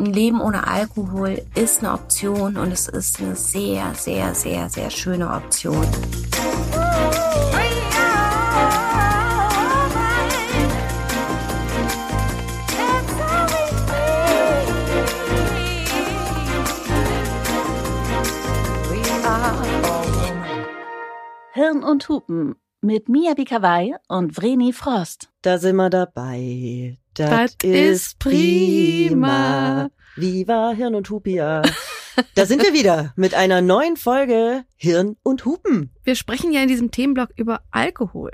ein Leben ohne Alkohol ist eine Option und es ist eine sehr, sehr, sehr, sehr schöne Option. Hirn und Hupen mit Mia Bikawai und Vreni Frost. Da sind wir dabei. Das, ist prima. Viva Hirn und Hupia. Da sind wir wieder mit einer neuen Folge Hirn und Hupen. Wir sprechen ja in diesem Themenblock über Alkohol.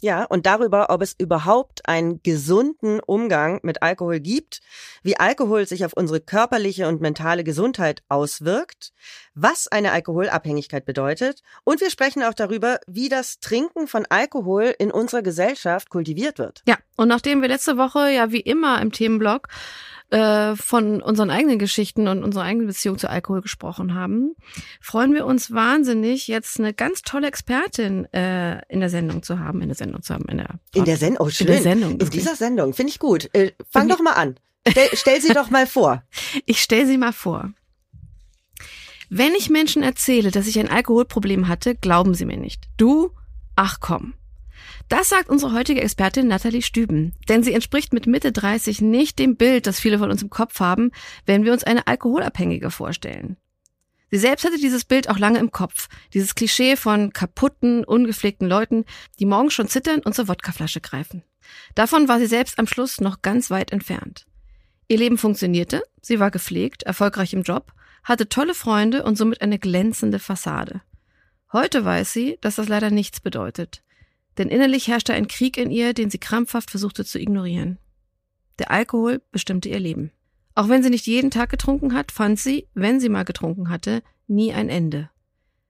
Ja, und darüber, ob es überhaupt einen gesunden Umgang mit Alkohol gibt, wie Alkohol sich auf unsere körperliche und mentale Gesundheit auswirkt, was eine Alkoholabhängigkeit bedeutet und wir sprechen auch darüber, wie das Trinken von Alkohol in unserer Gesellschaft kultiviert wird. Ja, und nachdem wir letzte Woche ja wie immer im Themenblock äh, von unseren eigenen Geschichten und unserer eigenen Beziehung zu Alkohol gesprochen haben, freuen wir uns wahnsinnig, jetzt eine ganz tolle Expertin äh, in der Sendung zu haben, in der Sendung zu haben, in der In der Sendung, oh schön. In der Sendung. In dieser Sendung, finde ich gut. Äh, fang doch mal an. Stell, stell sie doch mal vor. Ich stell sie mal vor. Wenn ich Menschen erzähle, dass ich ein Alkoholproblem hatte, glauben sie mir nicht. Du? Ach komm. Das sagt unsere heutige Expertin Nathalie Stüben. Denn sie entspricht mit Mitte 30 nicht dem Bild, das viele von uns im Kopf haben, wenn wir uns eine Alkoholabhängige vorstellen. Sie selbst hatte dieses Bild auch lange im Kopf. Dieses Klischee von kaputten, ungepflegten Leuten, die morgens schon zittern und zur Wodkaflasche greifen. Davon war sie selbst am Schluss noch ganz weit entfernt. Ihr Leben funktionierte, sie war gepflegt, erfolgreich im Job, hatte tolle Freunde und somit eine glänzende Fassade. Heute weiß sie, dass das leider nichts bedeutet denn innerlich herrschte ein Krieg in ihr, den sie krampfhaft versuchte zu ignorieren. Der Alkohol bestimmte ihr Leben. Auch wenn sie nicht jeden Tag getrunken hat, fand sie, wenn sie mal getrunken hatte, nie ein Ende.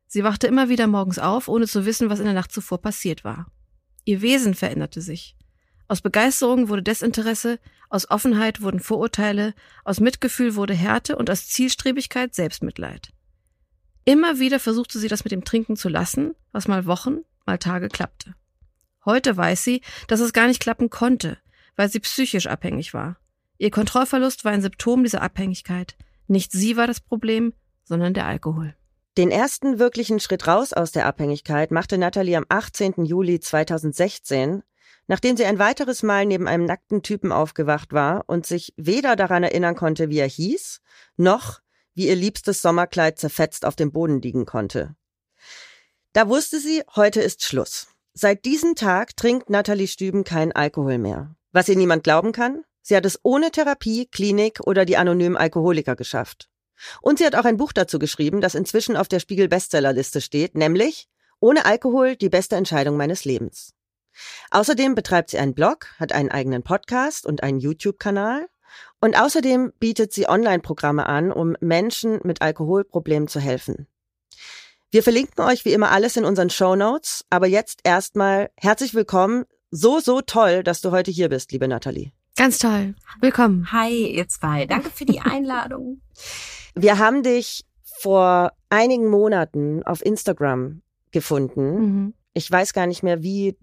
Sie wachte immer wieder morgens auf, ohne zu wissen, was in der Nacht zuvor passiert war. Ihr Wesen veränderte sich. Aus Begeisterung wurde Desinteresse, aus Offenheit wurden Vorurteile, aus Mitgefühl wurde Härte und aus Zielstrebigkeit Selbstmitleid. Immer wieder versuchte sie das mit dem Trinken zu lassen, was mal Wochen, mal Tage klappte. Heute weiß sie, dass es gar nicht klappen konnte, weil sie psychisch abhängig war. Ihr Kontrollverlust war ein Symptom dieser Abhängigkeit. Nicht sie war das Problem, sondern der Alkohol. Den ersten wirklichen Schritt raus aus der Abhängigkeit machte Natalie am 18. Juli 2016, nachdem sie ein weiteres Mal neben einem nackten Typen aufgewacht war und sich weder daran erinnern konnte, wie er hieß, noch wie ihr liebstes Sommerkleid zerfetzt auf dem Boden liegen konnte. Da wusste sie, heute ist Schluss. Seit diesem Tag trinkt Nathalie Stüben keinen Alkohol mehr. Was ihr niemand glauben kann? Sie hat es ohne Therapie, Klinik oder die anonymen Alkoholiker geschafft. Und sie hat auch ein Buch dazu geschrieben, das inzwischen auf der Spiegel Bestsellerliste steht, nämlich Ohne Alkohol die beste Entscheidung meines Lebens. Außerdem betreibt sie einen Blog, hat einen eigenen Podcast und einen YouTube-Kanal. Und außerdem bietet sie Online-Programme an, um Menschen mit Alkoholproblemen zu helfen. Wir verlinken euch wie immer alles in unseren Show Notes. Aber jetzt erstmal herzlich willkommen. So, so toll, dass du heute hier bist, liebe Nathalie. Ganz toll. Willkommen. Hi, ihr zwei. Danke für die Einladung. Wir haben dich vor einigen Monaten auf Instagram gefunden. Mhm. Ich weiß gar nicht mehr, wie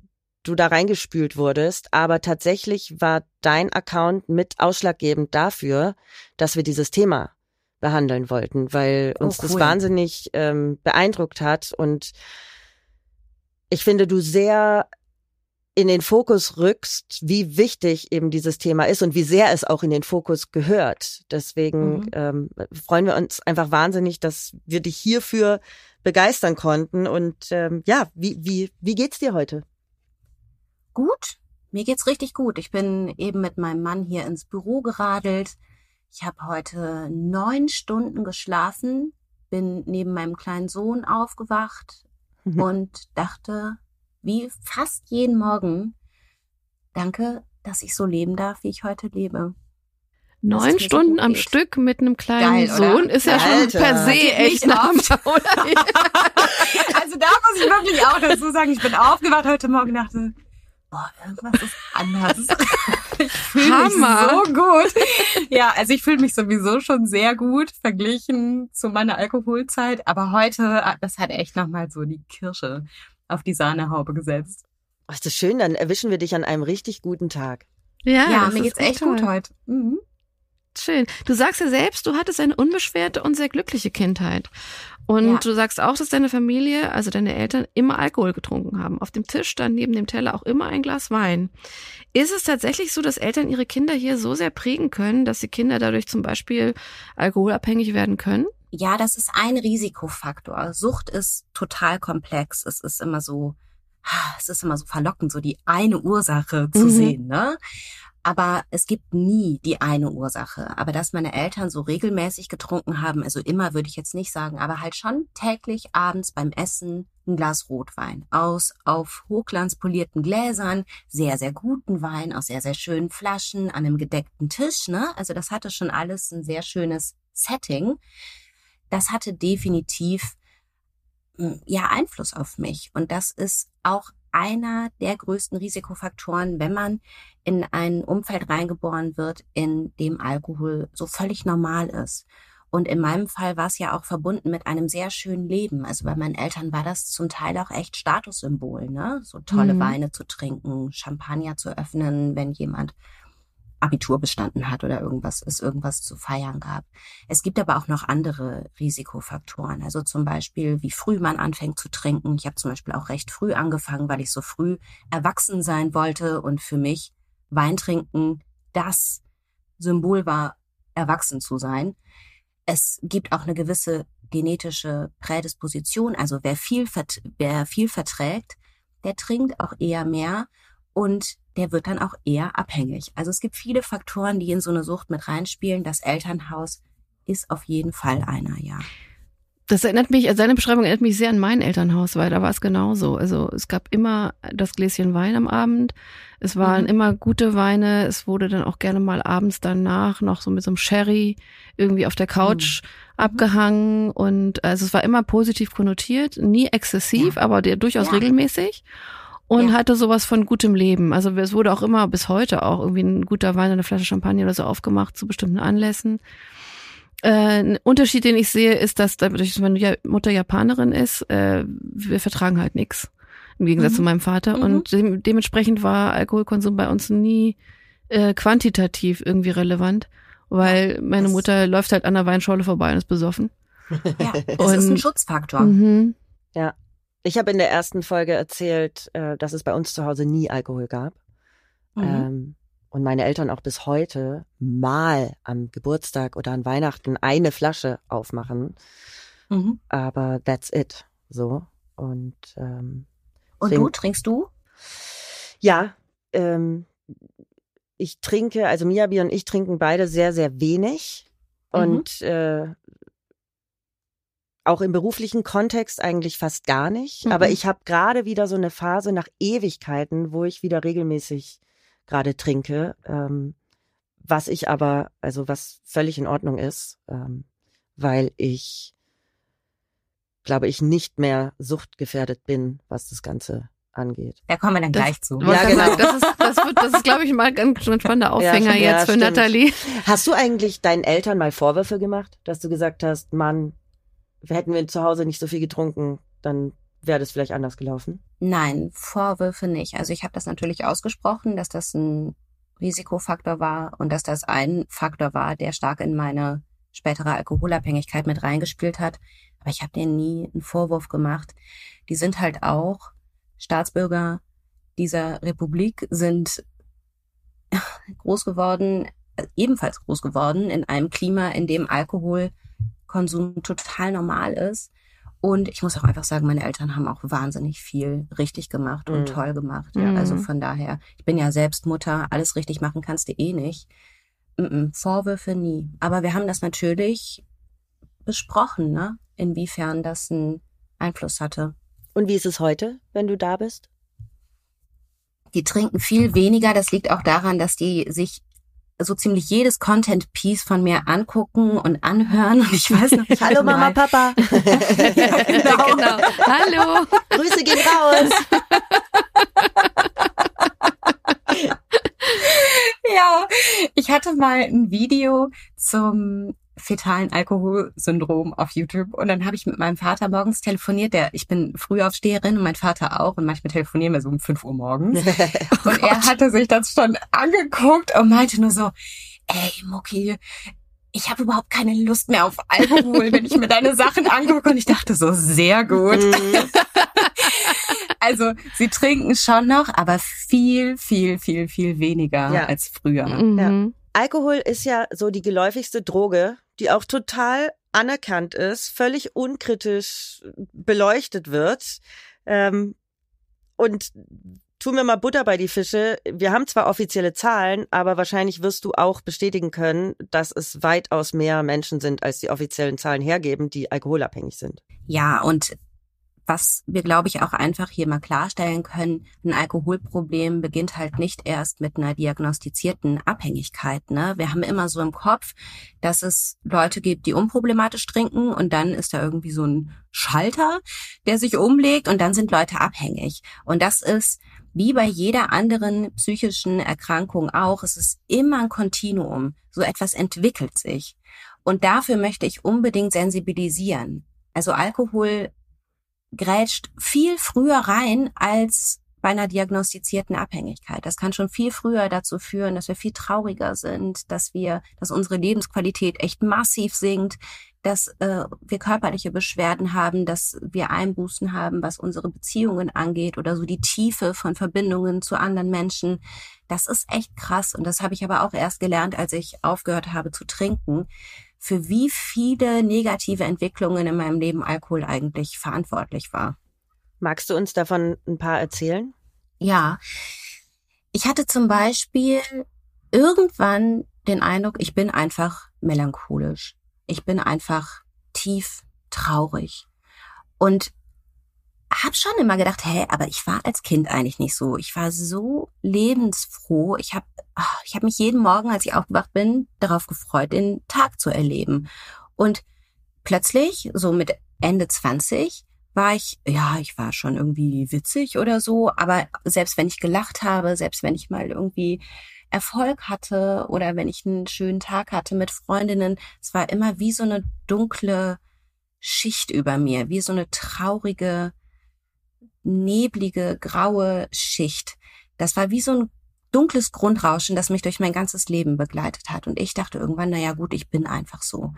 du da reingespült wurdest, aber tatsächlich war dein Account mit ausschlaggebend dafür, dass wir dieses Thema behandeln wollten, weil oh, uns oh, cool. das wahnsinnig ähm, beeindruckt hat und ich finde, du sehr in den Fokus rückst, wie wichtig eben dieses Thema ist und wie sehr es auch in den Fokus gehört. Deswegen mhm. ähm, freuen wir uns einfach wahnsinnig, dass wir dich hierfür begeistern konnten. Und ähm, ja, wie, wie, wie geht's dir heute? Gut, mir geht's richtig gut. Ich bin eben mit meinem Mann hier ins Büro geradelt. Ich habe heute neun Stunden geschlafen, bin neben meinem kleinen Sohn aufgewacht mhm. und dachte, wie fast jeden Morgen, danke, dass ich so leben darf, wie ich heute lebe. Neun Stunden am geht. Stück mit einem kleinen Geil, Sohn ist ja schon per se echt eine also da muss ich wirklich auch dazu sagen, ich bin aufgewacht heute Morgen und dachte, boah, irgendwas ist anders. ich fühle mich so gut. Ja, also ich fühle mich sowieso schon sehr gut verglichen zu meiner Alkoholzeit, aber heute, das hat echt nochmal so die Kirsche auf die Sahnehaube gesetzt. Ist das schön, dann erwischen wir dich an einem richtig guten Tag. Ja, ja mir geht's echt toll. gut heute. Mhm. Schön. Du sagst ja selbst, du hattest eine unbeschwerte und sehr glückliche Kindheit. Und Ja. du sagst auch, dass deine Familie, also deine Eltern, immer Alkohol getrunken haben. Auf dem Tisch stand neben dem Teller auch immer ein Glas Wein. Ist es tatsächlich so, dass Eltern ihre Kinder hier so sehr prägen können, dass die Kinder dadurch zum Beispiel alkoholabhängig werden können? Ja, das ist ein Risikofaktor. Sucht ist total komplex. Es ist immer so, ah, es ist immer so verlockend, so die eine Ursache zu Mhm. sehen, ne? Aber es gibt nie die eine Ursache. Aber dass meine Eltern so regelmäßig getrunken haben, also immer würde ich jetzt nicht sagen, aber halt schon täglich abends beim Essen ein Glas Rotwein aus auf hochglanzpolierten Gläsern, sehr, sehr guten Wein aus sehr, sehr schönen Flaschen an einem gedeckten Tisch, ne? Also das hatte schon alles ein sehr schönes Setting das hatte definitiv mm, ja Einfluss auf mich. Und das ist auch einer der größten Risikofaktoren, wenn man in ein Umfeld reingeboren wird, in dem Alkohol so völlig normal ist. Und in meinem Fall war es ja auch verbunden mit einem sehr schönen Leben. Also bei meinen Eltern war das zum Teil auch echt Statussymbol, ne? So tolle Mhm. Weine zu trinken, Champagner zu öffnen, wenn jemand Abitur bestanden hat oder irgendwas, es irgendwas zu feiern gab. Es gibt aber auch noch andere Risikofaktoren. Also zum Beispiel, wie früh man anfängt zu trinken. Ich habe zum Beispiel auch recht früh angefangen, weil ich so früh erwachsen sein wollte und für mich Wein trinken das Symbol war, erwachsen zu sein. Es gibt auch eine gewisse genetische Prädisposition. Also wer viel, wer viel verträgt, der trinkt auch eher mehr und der wird dann auch eher abhängig. Also es gibt viele Faktoren, die in so eine Sucht mit reinspielen. Das Elternhaus ist auf jeden Fall einer, ja. Das erinnert mich, also seine Beschreibung erinnert mich sehr an mein Elternhaus, weil da war es genauso. Also es gab immer das Gläschen Wein am Abend. Es waren Mhm. immer gute Weine. Es wurde dann auch gerne mal abends danach noch so mit so einem Sherry irgendwie auf der Couch abgehangen und also es war immer positiv konnotiert, nie exzessiv, Ja. aber der durchaus Ja. regelmäßig und Ja. hatte sowas von gutem Leben. Also es wurde auch immer bis heute auch irgendwie ein guter Wein, eine Flasche Champagner oder so aufgemacht zu bestimmten Anlässen. Äh, ein Unterschied, den ich sehe, ist, dass dadurch, dass meine Ja- Mutter Japanerin ist, äh, wir vertragen halt nix Im Gegensatz Mhm. zu meinem Vater. Mhm. Und dem, dementsprechend war Alkoholkonsum bei uns nie äh, quantitativ irgendwie relevant, weil meine das- Mutter läuft halt an der Weinschorle vorbei und ist besoffen. Ja, das ist ein Schutzfaktor. Mhm. Ich habe in der ersten Folge erzählt, äh, dass es bei uns zu Hause nie Alkohol gab. Mhm. Ähm, und meine Eltern auch bis heute mal am Geburtstag oder an Weihnachten eine Flasche aufmachen. Mhm. Aber that's it. So. Und ähm, Und Deswegen- du, trinkst du? ja, ähm, ich trinke, also Miyabi und ich trinken beide sehr, sehr wenig. Mhm. Und äh, auch im beruflichen Kontext eigentlich fast gar nicht. Mhm. Aber ich habe gerade wieder so eine Phase nach Ewigkeiten, wo ich wieder regelmäßig gerade trinke. Ähm, was ich aber, also was völlig in Ordnung ist, ähm, weil ich, glaube ich, nicht mehr suchtgefährdet bin, was das Ganze angeht. Da kommen wir dann Das- gleich zu. Ja, genau. Das ist, das wird, das ist, glaube ich, mal ein spannender Aufhänger Ja, jetzt für stimmt. Nathalie. Hast du eigentlich deinen Eltern mal Vorwürfe gemacht, dass du gesagt hast, Mann, hätten wir zu Hause nicht so viel getrunken, dann wäre das vielleicht anders gelaufen? Nein, Vorwürfe nicht. Also ich habe das natürlich ausgesprochen, dass das ein Risikofaktor war und dass das ein Faktor war, der stark in meine spätere Alkoholabhängigkeit mit reingespielt hat. Aber ich habe denen nie einen Vorwurf gemacht. Die sind halt auch Staatsbürger dieser Republik, sind groß geworden, ebenfalls groß geworden in einem Klima, in dem Alkoholkonsum total normal ist. Und ich muss auch einfach sagen, meine Eltern haben auch wahnsinnig viel richtig gemacht und Mhm. toll gemacht. Ja, Mhm. also von daher, ich bin ja selbst Mutter, alles richtig machen kannst du eh nicht. Vorwürfe nie. Aber wir haben das natürlich besprochen, ne? Inwiefern das einen Einfluss hatte. Und wie ist es heute, wenn du da bist? Die trinken viel weniger. Das liegt auch daran, dass die sich so ziemlich jedes Content-Piece von mir angucken und anhören. Und ich weiß noch, ich Hallo Mama, mal- Papa. genau. genau. Hallo. Grüße gehen raus. Ja, ich hatte mal ein Video zum fetalen Alkoholsyndrom auf YouTube und dann habe ich mit meinem Vater morgens telefoniert. Der, ich bin Frühaufsteherin und mein Vater auch und manchmal telefonieren wir so um 5 Uhr morgens. Und er hatte sich das schon angeguckt und meinte nur so, ey, Mucki, ich habe überhaupt keine Lust mehr auf Alkohol, wenn ich mir deine Sachen angucke. Und ich dachte so, sehr gut. Mhm. also sie trinken schon noch, aber viel, viel, viel, viel weniger ja. als früher. Mhm. Ja. Alkohol ist ja so die geläufigste Droge, die auch total anerkannt ist, völlig unkritisch beleuchtet wird. Ähm, und tun wir mal Butter bei die Fische. Wir haben zwar offizielle Zahlen, aber wahrscheinlich wirst du auch bestätigen können, dass es weitaus mehr Menschen sind, als die offiziellen Zahlen hergeben, die alkoholabhängig sind. Ja, und was wir, glaube ich, auch einfach hier mal klarstellen können, ein Alkoholproblem beginnt halt nicht erst mit einer diagnostizierten Abhängigkeit. Ne? Wir haben immer so im Kopf, dass es Leute gibt, die unproblematisch trinken und dann ist da irgendwie so ein Schalter, der sich umlegt und dann sind Leute abhängig. Und das ist wie bei jeder anderen psychischen Erkrankung auch, es ist immer ein Kontinuum. So etwas entwickelt sich. Und dafür möchte ich unbedingt sensibilisieren. Also Alkohol grätscht viel früher rein als bei einer diagnostizierten Abhängigkeit. Das kann schon viel früher dazu führen, dass wir viel trauriger sind, dass wir, dass unsere Lebensqualität echt massiv sinkt, dass äh, wir körperliche Beschwerden haben, dass wir Einbußen haben, was unsere Beziehungen angeht oder so die Tiefe von Verbindungen zu anderen Menschen. Das ist echt krass und das habe ich aber auch erst gelernt, als ich aufgehört habe zu trinken, für wie viele negative Entwicklungen in meinem Leben Alkohol eigentlich verantwortlich war. Magst du uns davon ein paar erzählen? Ja. Ich hatte zum Beispiel irgendwann den Eindruck, ich bin einfach melancholisch. Ich bin einfach tief traurig. Und habe schon immer gedacht, hä, aber ich war als Kind eigentlich nicht so. Ich war so lebensfroh. Ich habe ah, ich hab mich jeden Morgen, als ich aufgewacht bin, darauf gefreut, den Tag zu erleben. Und plötzlich, so mit Ende 20, war ich, ja, ich war schon irgendwie witzig oder so, aber selbst wenn ich gelacht habe, selbst wenn ich mal irgendwie Erfolg hatte oder wenn ich einen schönen Tag hatte mit Freundinnen, es war immer wie so eine dunkle Schicht über mir, wie so eine traurige neblige, graue Schicht. Das war wie so ein dunkles Grundrauschen, das mich durch mein ganzes Leben begleitet hat. Und ich dachte irgendwann, na ja, gut, ich bin einfach so.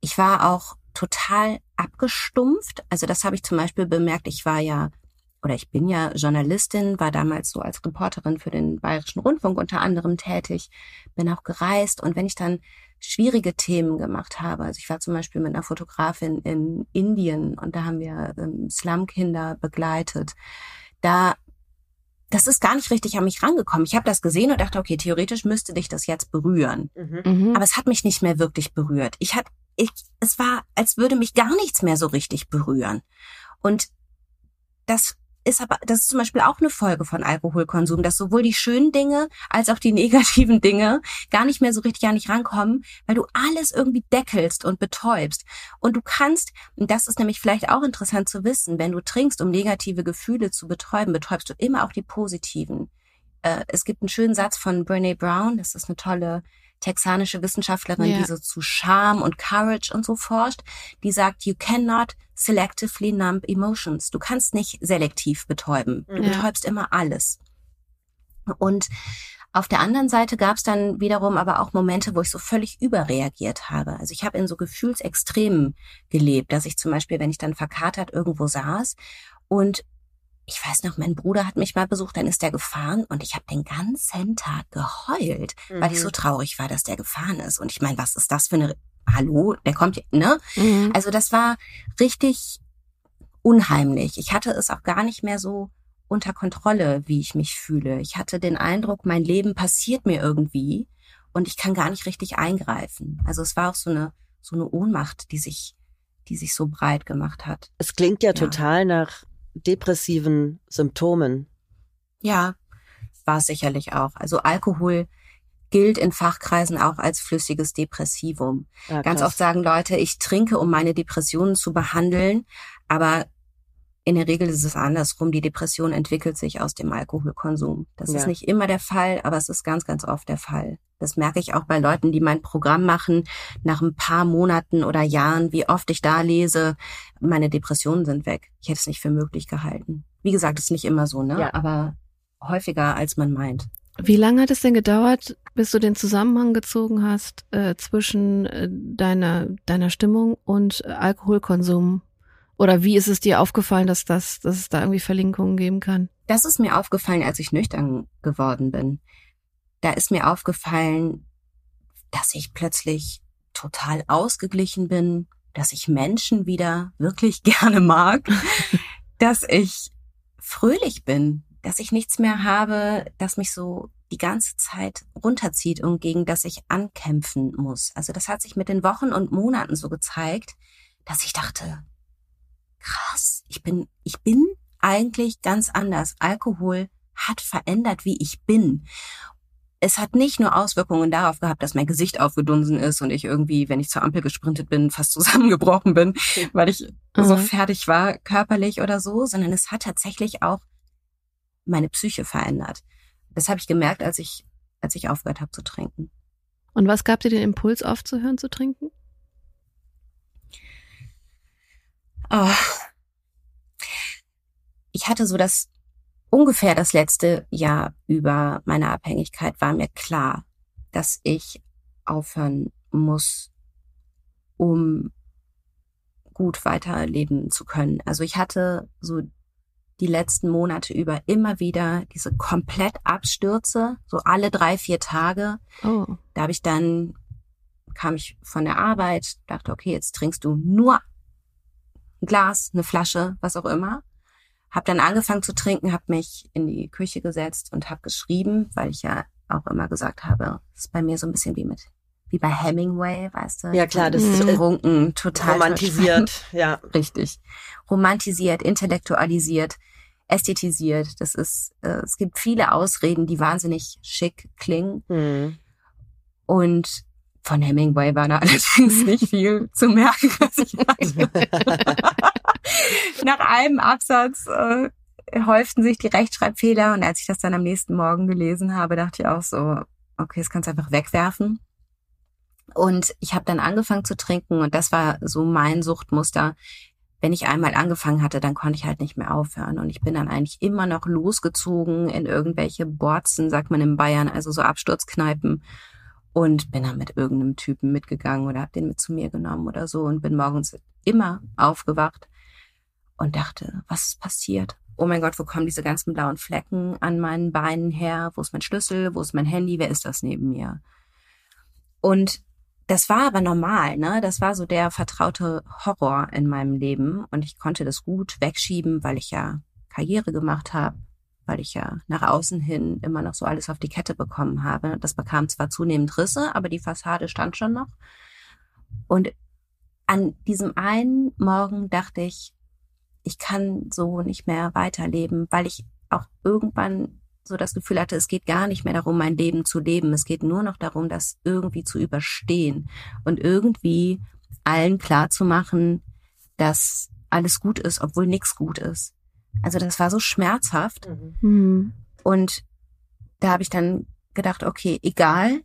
Ich war auch total abgestumpft. Also das habe ich zum Beispiel bemerkt. Ich war ja oder ich bin ja Journalistin, war damals so als Reporterin für den Bayerischen Rundfunk unter anderem tätig, bin auch gereist und wenn ich dann schwierige Themen gemacht habe. Also ich war zum Beispiel mit einer Fotografin in Indien und da haben wir ähm, Slumkinder begleitet. Da das ist gar nicht richtig an mich rangekommen. Ich habe das gesehen und dachte, okay, theoretisch müsste dich das jetzt berühren. Mhm. mhm. Aber es hat mich nicht mehr wirklich berührt. Ich hat, ich, es war, als würde mich gar nichts mehr so richtig berühren. Und das ist aber, das ist zum Beispiel auch eine Folge von Alkoholkonsum, dass sowohl die schönen Dinge als auch die negativen Dinge gar nicht mehr so richtig an dich rankommen, weil du alles irgendwie deckelst und betäubst. Und du kannst, und das ist nämlich vielleicht auch interessant zu wissen, wenn du trinkst, um negative Gefühle zu betäuben, betäubst du immer auch die positiven. Äh, es gibt einen schönen Satz von Brene Brown, das ist eine tolle texanische Wissenschaftlerin, ja. die so zu Charme und Courage und so forscht, die sagt, you cannot selectively numb emotions. Du kannst nicht selektiv betäuben. Du ja. betäubst immer alles. Und auf der anderen Seite gab es dann wiederum aber auch Momente, wo ich so völlig überreagiert habe. Also ich habe in so Gefühlsextremen gelebt, dass ich zum Beispiel, wenn ich dann verkatert irgendwo saß und ich weiß noch, mein Bruder hat mich mal besucht, dann ist der gefahren und ich habe den ganzen Tag geheult, mhm. weil ich so mhm. traurig war, dass der gefahren ist. Und ich meine, was ist das für eine Hallo, der kommt, ne? Mhm. Also das war richtig unheimlich. Ich hatte es auch gar nicht mehr so unter Kontrolle, wie ich mich fühle. Ich hatte den Eindruck, mein Leben passiert mir irgendwie und ich kann gar nicht richtig eingreifen. Also es war auch so eine so eine Ohnmacht, die sich die sich so breit gemacht hat. Es klingt ja, ja. total nach depressiven Symptomen. Ja, war es sicherlich auch. Also Alkohol gilt in Fachkreisen auch als flüssiges Depressivum. Ja, Ganz oft sagen Leute, ich trinke, um meine Depressionen zu behandeln, aber in der Regel ist es andersrum. Die Depression entwickelt sich aus dem Alkoholkonsum. Das ja. ist nicht immer der Fall, aber es ist ganz, ganz oft der Fall. Das merke ich auch bei Leuten, die mein Programm machen, nach ein paar Monaten oder Jahren, wie oft ich da lese, meine Depressionen sind weg. Ich hätte es nicht für möglich gehalten. Wie gesagt, ist nicht immer so, ne? Ja. Aber häufiger, als man meint. Wie lange hat es denn gedauert, bis du den Zusammenhang gezogen hast äh, zwischen äh, deiner, deiner Stimmung und äh, Alkoholkonsum? Oder wie ist es dir aufgefallen, dass, das, dass es da irgendwie Verlinkungen geben kann? Das ist mir aufgefallen, als ich nüchtern geworden bin. Da ist mir aufgefallen, dass ich plötzlich total ausgeglichen bin, dass ich Menschen wieder wirklich gerne mag, dass ich fröhlich bin, dass ich nichts mehr habe, das mich so die ganze Zeit runterzieht und gegen das ich ankämpfen muss. Also das hat sich mit den Wochen und Monaten so gezeigt, dass ich dachte, krass, ich bin, ich bin eigentlich ganz anders. Alkohol hat verändert, wie ich bin. Es hat nicht nur Auswirkungen darauf gehabt, dass mein Gesicht aufgedunsen ist und ich irgendwie, wenn ich zur Ampel gesprintet bin, fast zusammengebrochen bin, weil ich mhm. so fertig war, körperlich oder so, sondern es hat tatsächlich auch meine Psyche verändert. Das habe ich gemerkt, als ich, als ich aufgehört habe zu trinken. Und was gab dir den Impuls aufzuhören zu trinken? Oh. Ich hatte so das ungefähr das letzte Jahr über meine Abhängigkeit war mir klar, dass ich aufhören muss, um gut weiterleben zu können. Also ich hatte so die letzten Monate über immer wieder diese komplett Abstürze, so alle drei, vier Tage. Oh. Da habe ich dann, kam ich von der Arbeit, dachte, okay, jetzt trinkst du nur ein Glas, eine Flasche, was auch immer. Hab dann angefangen zu trinken, habe mich in die Küche gesetzt und habe geschrieben, weil ich ja auch immer gesagt habe, es ist bei mir so ein bisschen wie mit wie bei Hemingway, weißt du? Ja klar, das ist getrunken, total romantisiert, ja, richtig, romantisiert, intellektualisiert, ästhetisiert. Das ist, äh, es gibt viele Ausreden, die wahnsinnig schick klingen. Mhm. Und von Hemingway war da allerdings nicht viel zu merken, was ich hatte. Nach einem Absatz äh, häuften sich die Rechtschreibfehler und als ich das dann am nächsten Morgen gelesen habe, dachte ich auch so, okay, das kannst du einfach wegwerfen. Und ich habe dann angefangen zu trinken und das war so mein Suchtmuster. Wenn ich einmal angefangen hatte, dann konnte ich halt nicht mehr aufhören. Und ich bin dann eigentlich immer noch losgezogen in irgendwelche Borzen, sagt man in Bayern, also so Absturzkneipen und bin dann mit irgendeinem Typen mitgegangen oder hab den mit zu mir genommen oder so und bin morgens immer aufgewacht und dachte, was ist passiert? Oh mein Gott, wo kommen diese ganzen blauen Flecken an meinen Beinen her? Wo ist mein Schlüssel? Wo ist mein Handy? Wer ist das neben mir? Und das war aber normal, ne? Das war so der vertraute Horror in meinem Leben und ich konnte das gut wegschieben, weil ich ja Karriere gemacht habe, weil ich ja nach außen hin immer noch so alles auf die Kette bekommen habe. Das bekam zwar zunehmend Risse, aber die Fassade stand schon noch. Und an diesem einen Morgen dachte ich, ich kann so nicht mehr weiterleben, weil ich auch irgendwann so das Gefühl hatte, es geht gar nicht mehr darum, mein Leben zu leben. Es geht nur noch darum, das irgendwie zu überstehen und irgendwie allen klar zu machen, dass alles gut ist, obwohl nichts gut ist. Also das war so schmerzhaft. Mhm. Und da habe ich dann gedacht, okay, egal,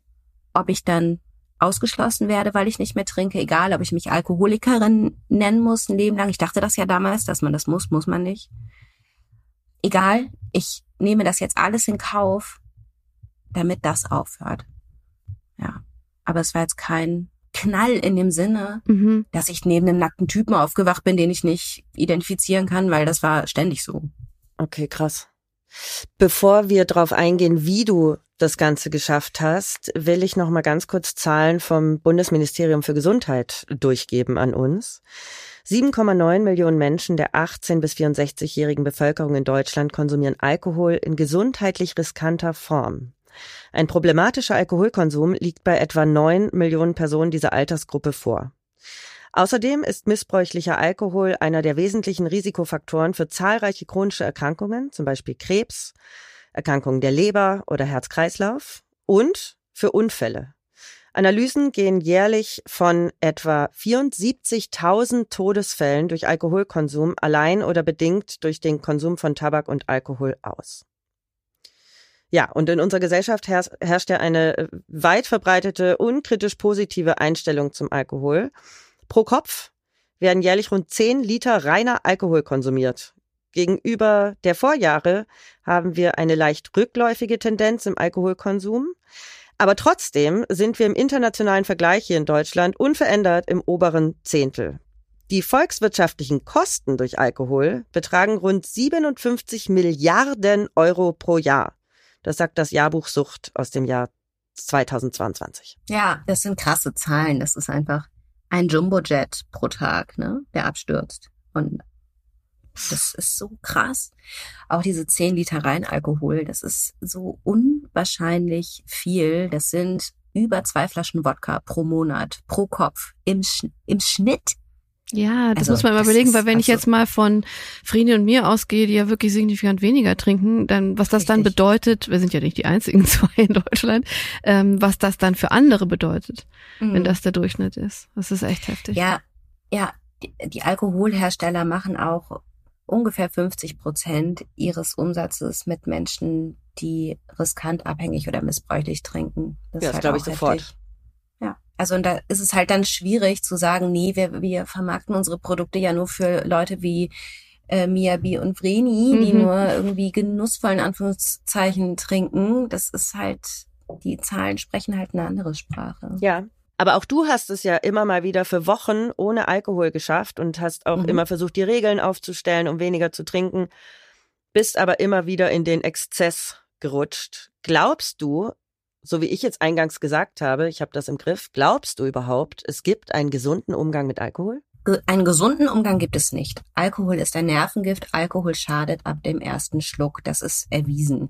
ob ich dann ausgeschlossen werde, weil ich nicht mehr trinke, egal, ob ich mich Alkoholikerin nennen muss ein Leben lang. Ich dachte das ja damals, dass man das muss, muss man nicht. Egal, ich nehme das jetzt alles in Kauf, damit das aufhört. Ja, aber es war jetzt kein Knall in dem Sinne, mhm. dass ich neben einem nackten Typen aufgewacht bin, den ich nicht identifizieren kann, weil das war ständig so. Okay, krass. Bevor wir darauf eingehen, wie du das Ganze geschafft hast, will ich noch mal ganz kurz Zahlen vom Bundesministerium für Gesundheit durchgeben an uns. 7,9 Millionen Menschen der 18 bis 64-jährigen Bevölkerung in Deutschland konsumieren Alkohol in gesundheitlich riskanter Form. Ein problematischer Alkoholkonsum liegt bei etwa 9 Millionen Personen dieser Altersgruppe vor. Außerdem ist missbräuchlicher Alkohol einer der wesentlichen Risikofaktoren für zahlreiche chronische Erkrankungen, zum Beispiel Krebs, Erkrankungen der Leber oder Herz-Kreislauf und für Unfälle. Analysen gehen jährlich von etwa 74.000 Todesfällen durch Alkoholkonsum allein oder bedingt durch den Konsum von Tabak und Alkohol aus. Ja, und in unserer Gesellschaft herrscht ja eine äh, weit verbreitete, unkritisch positive Einstellung zum Alkohol. Pro Kopf werden jährlich rund 10 Liter reiner Alkohol konsumiert. Gegenüber der Vorjahre haben wir eine leicht rückläufige Tendenz im Alkoholkonsum. Aber trotzdem sind wir im internationalen Vergleich hier in Deutschland unverändert im oberen Zehntel. Die volkswirtschaftlichen Kosten durch Alkohol betragen rund 57 Milliarden Euro pro Jahr. Das sagt das Jahrbuch Sucht aus dem Jahr 2022. Ja, das sind krasse Zahlen. Das ist einfach ein Jumbojet pro Tag, ne, der abstürzt. Und das ist so krass. Auch diese 10 Liter Reinalkohol, das ist so unwahrscheinlich viel. Das sind über zwei Flaschen Wodka pro Monat, pro Kopf im, Sch im Schnitt. Ja, das also, muss man mal überlegen, weil wenn ich jetzt mal von Friede und mir ausgehe, die ja wirklich signifikant weniger trinken, dann was das richtig. dann bedeutet, wir sind ja nicht die einzigen zwei in Deutschland, ähm, was das dann für andere bedeutet, mhm. wenn das der Durchschnitt ist. Das ist echt heftig. Ja, ja, die, die Alkoholhersteller machen auch ungefähr 50 Prozent ihres Umsatzes mit Menschen, die riskant abhängig oder missbräuchlich trinken. Das, ja, das halt glaube ich heftig. sofort. Also und da ist es halt dann schwierig zu sagen, nee, wir, wir vermarkten unsere Produkte ja nur für Leute wie äh, Miyabi und Vreni, mhm. die nur irgendwie genussvollen Anführungszeichen trinken. Das ist halt, die Zahlen sprechen halt eine andere Sprache. Ja, aber auch du hast es ja immer mal wieder für Wochen ohne Alkohol geschafft und hast auch mhm. immer versucht, die Regeln aufzustellen, um weniger zu trinken, bist aber immer wieder in den Exzess gerutscht. Glaubst du, so wie ich jetzt eingangs gesagt habe, ich habe das im Griff, glaubst du überhaupt, es gibt einen gesunden Umgang mit Alkohol? Einen gesunden Umgang gibt es nicht. Alkohol ist ein Nervengift. Alkohol schadet ab dem ersten Schluck. Das ist erwiesen.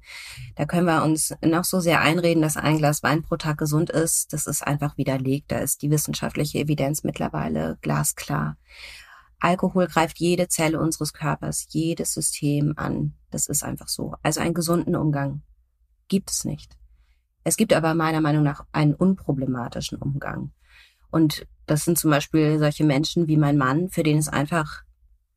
Da können wir uns noch so sehr einreden, dass ein Glas Wein pro Tag gesund ist. Das ist einfach widerlegt. Da ist die wissenschaftliche Evidenz mittlerweile glasklar. Alkohol greift jede Zelle unseres Körpers, jedes System an. Das ist einfach so. Also einen gesunden Umgang gibt es nicht. Es gibt aber meiner Meinung nach einen unproblematischen Umgang. Und das sind zum Beispiel solche Menschen wie mein Mann, für den es einfach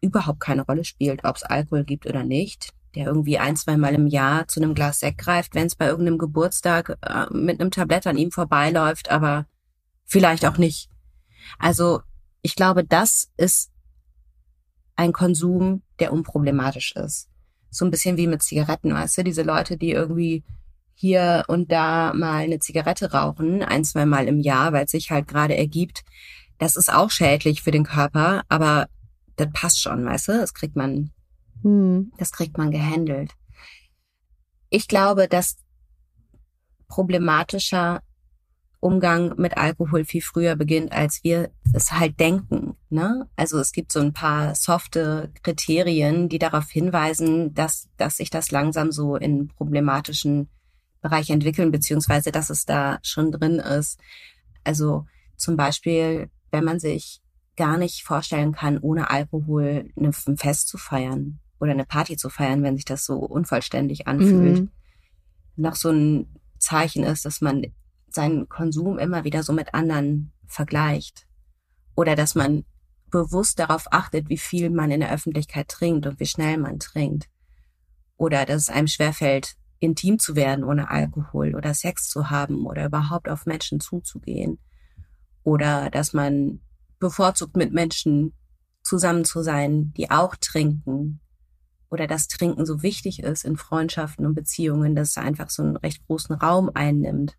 überhaupt keine Rolle spielt, ob es Alkohol gibt oder nicht, der irgendwie ein, zwei Mal im Jahr zu einem Glas Sekt greift, wenn es bei irgendeinem Geburtstag äh, mit einem Tablett an ihm vorbeiläuft, aber vielleicht auch nicht. Also ich glaube, das ist ein Konsum, der unproblematisch ist. So ein bisschen wie mit Zigaretten, weißt du, diese Leute, die irgendwie hier und da mal eine Zigarette rauchen, ein, zwei Mal im Jahr, weil es sich halt gerade ergibt. Das ist auch schädlich für den Körper, aber das passt schon, weißt du? Das kriegt man, hm. das kriegt man gehandelt. Ich glaube, dass problematischer Umgang mit Alkohol viel früher beginnt, als wir es halt denken. Ne? Also es gibt so ein paar softe Kriterien, die darauf hinweisen, dass, dass sich das langsam so in problematischen Bereich entwickeln, beziehungsweise dass es da schon drin ist. Also zum Beispiel, wenn man sich gar nicht vorstellen kann, ohne Alkohol ein Fest zu feiern oder eine Party zu feiern, wenn sich das so unvollständig anfühlt. Mhm. Noch so ein Zeichen ist, dass man seinen Konsum immer wieder so mit anderen vergleicht. Oder dass man bewusst darauf achtet, wie viel man in der Öffentlichkeit trinkt und wie schnell man trinkt. Oder dass es einem schwerfällt, intim zu werden ohne Alkohol oder Sex zu haben oder überhaupt auf Menschen zuzugehen. Oder dass man bevorzugt mit Menschen zusammen zu sein, die auch trinken. Oder dass Trinken so wichtig ist in Freundschaften und Beziehungen, dass es einfach so einen recht großen Raum einnimmt.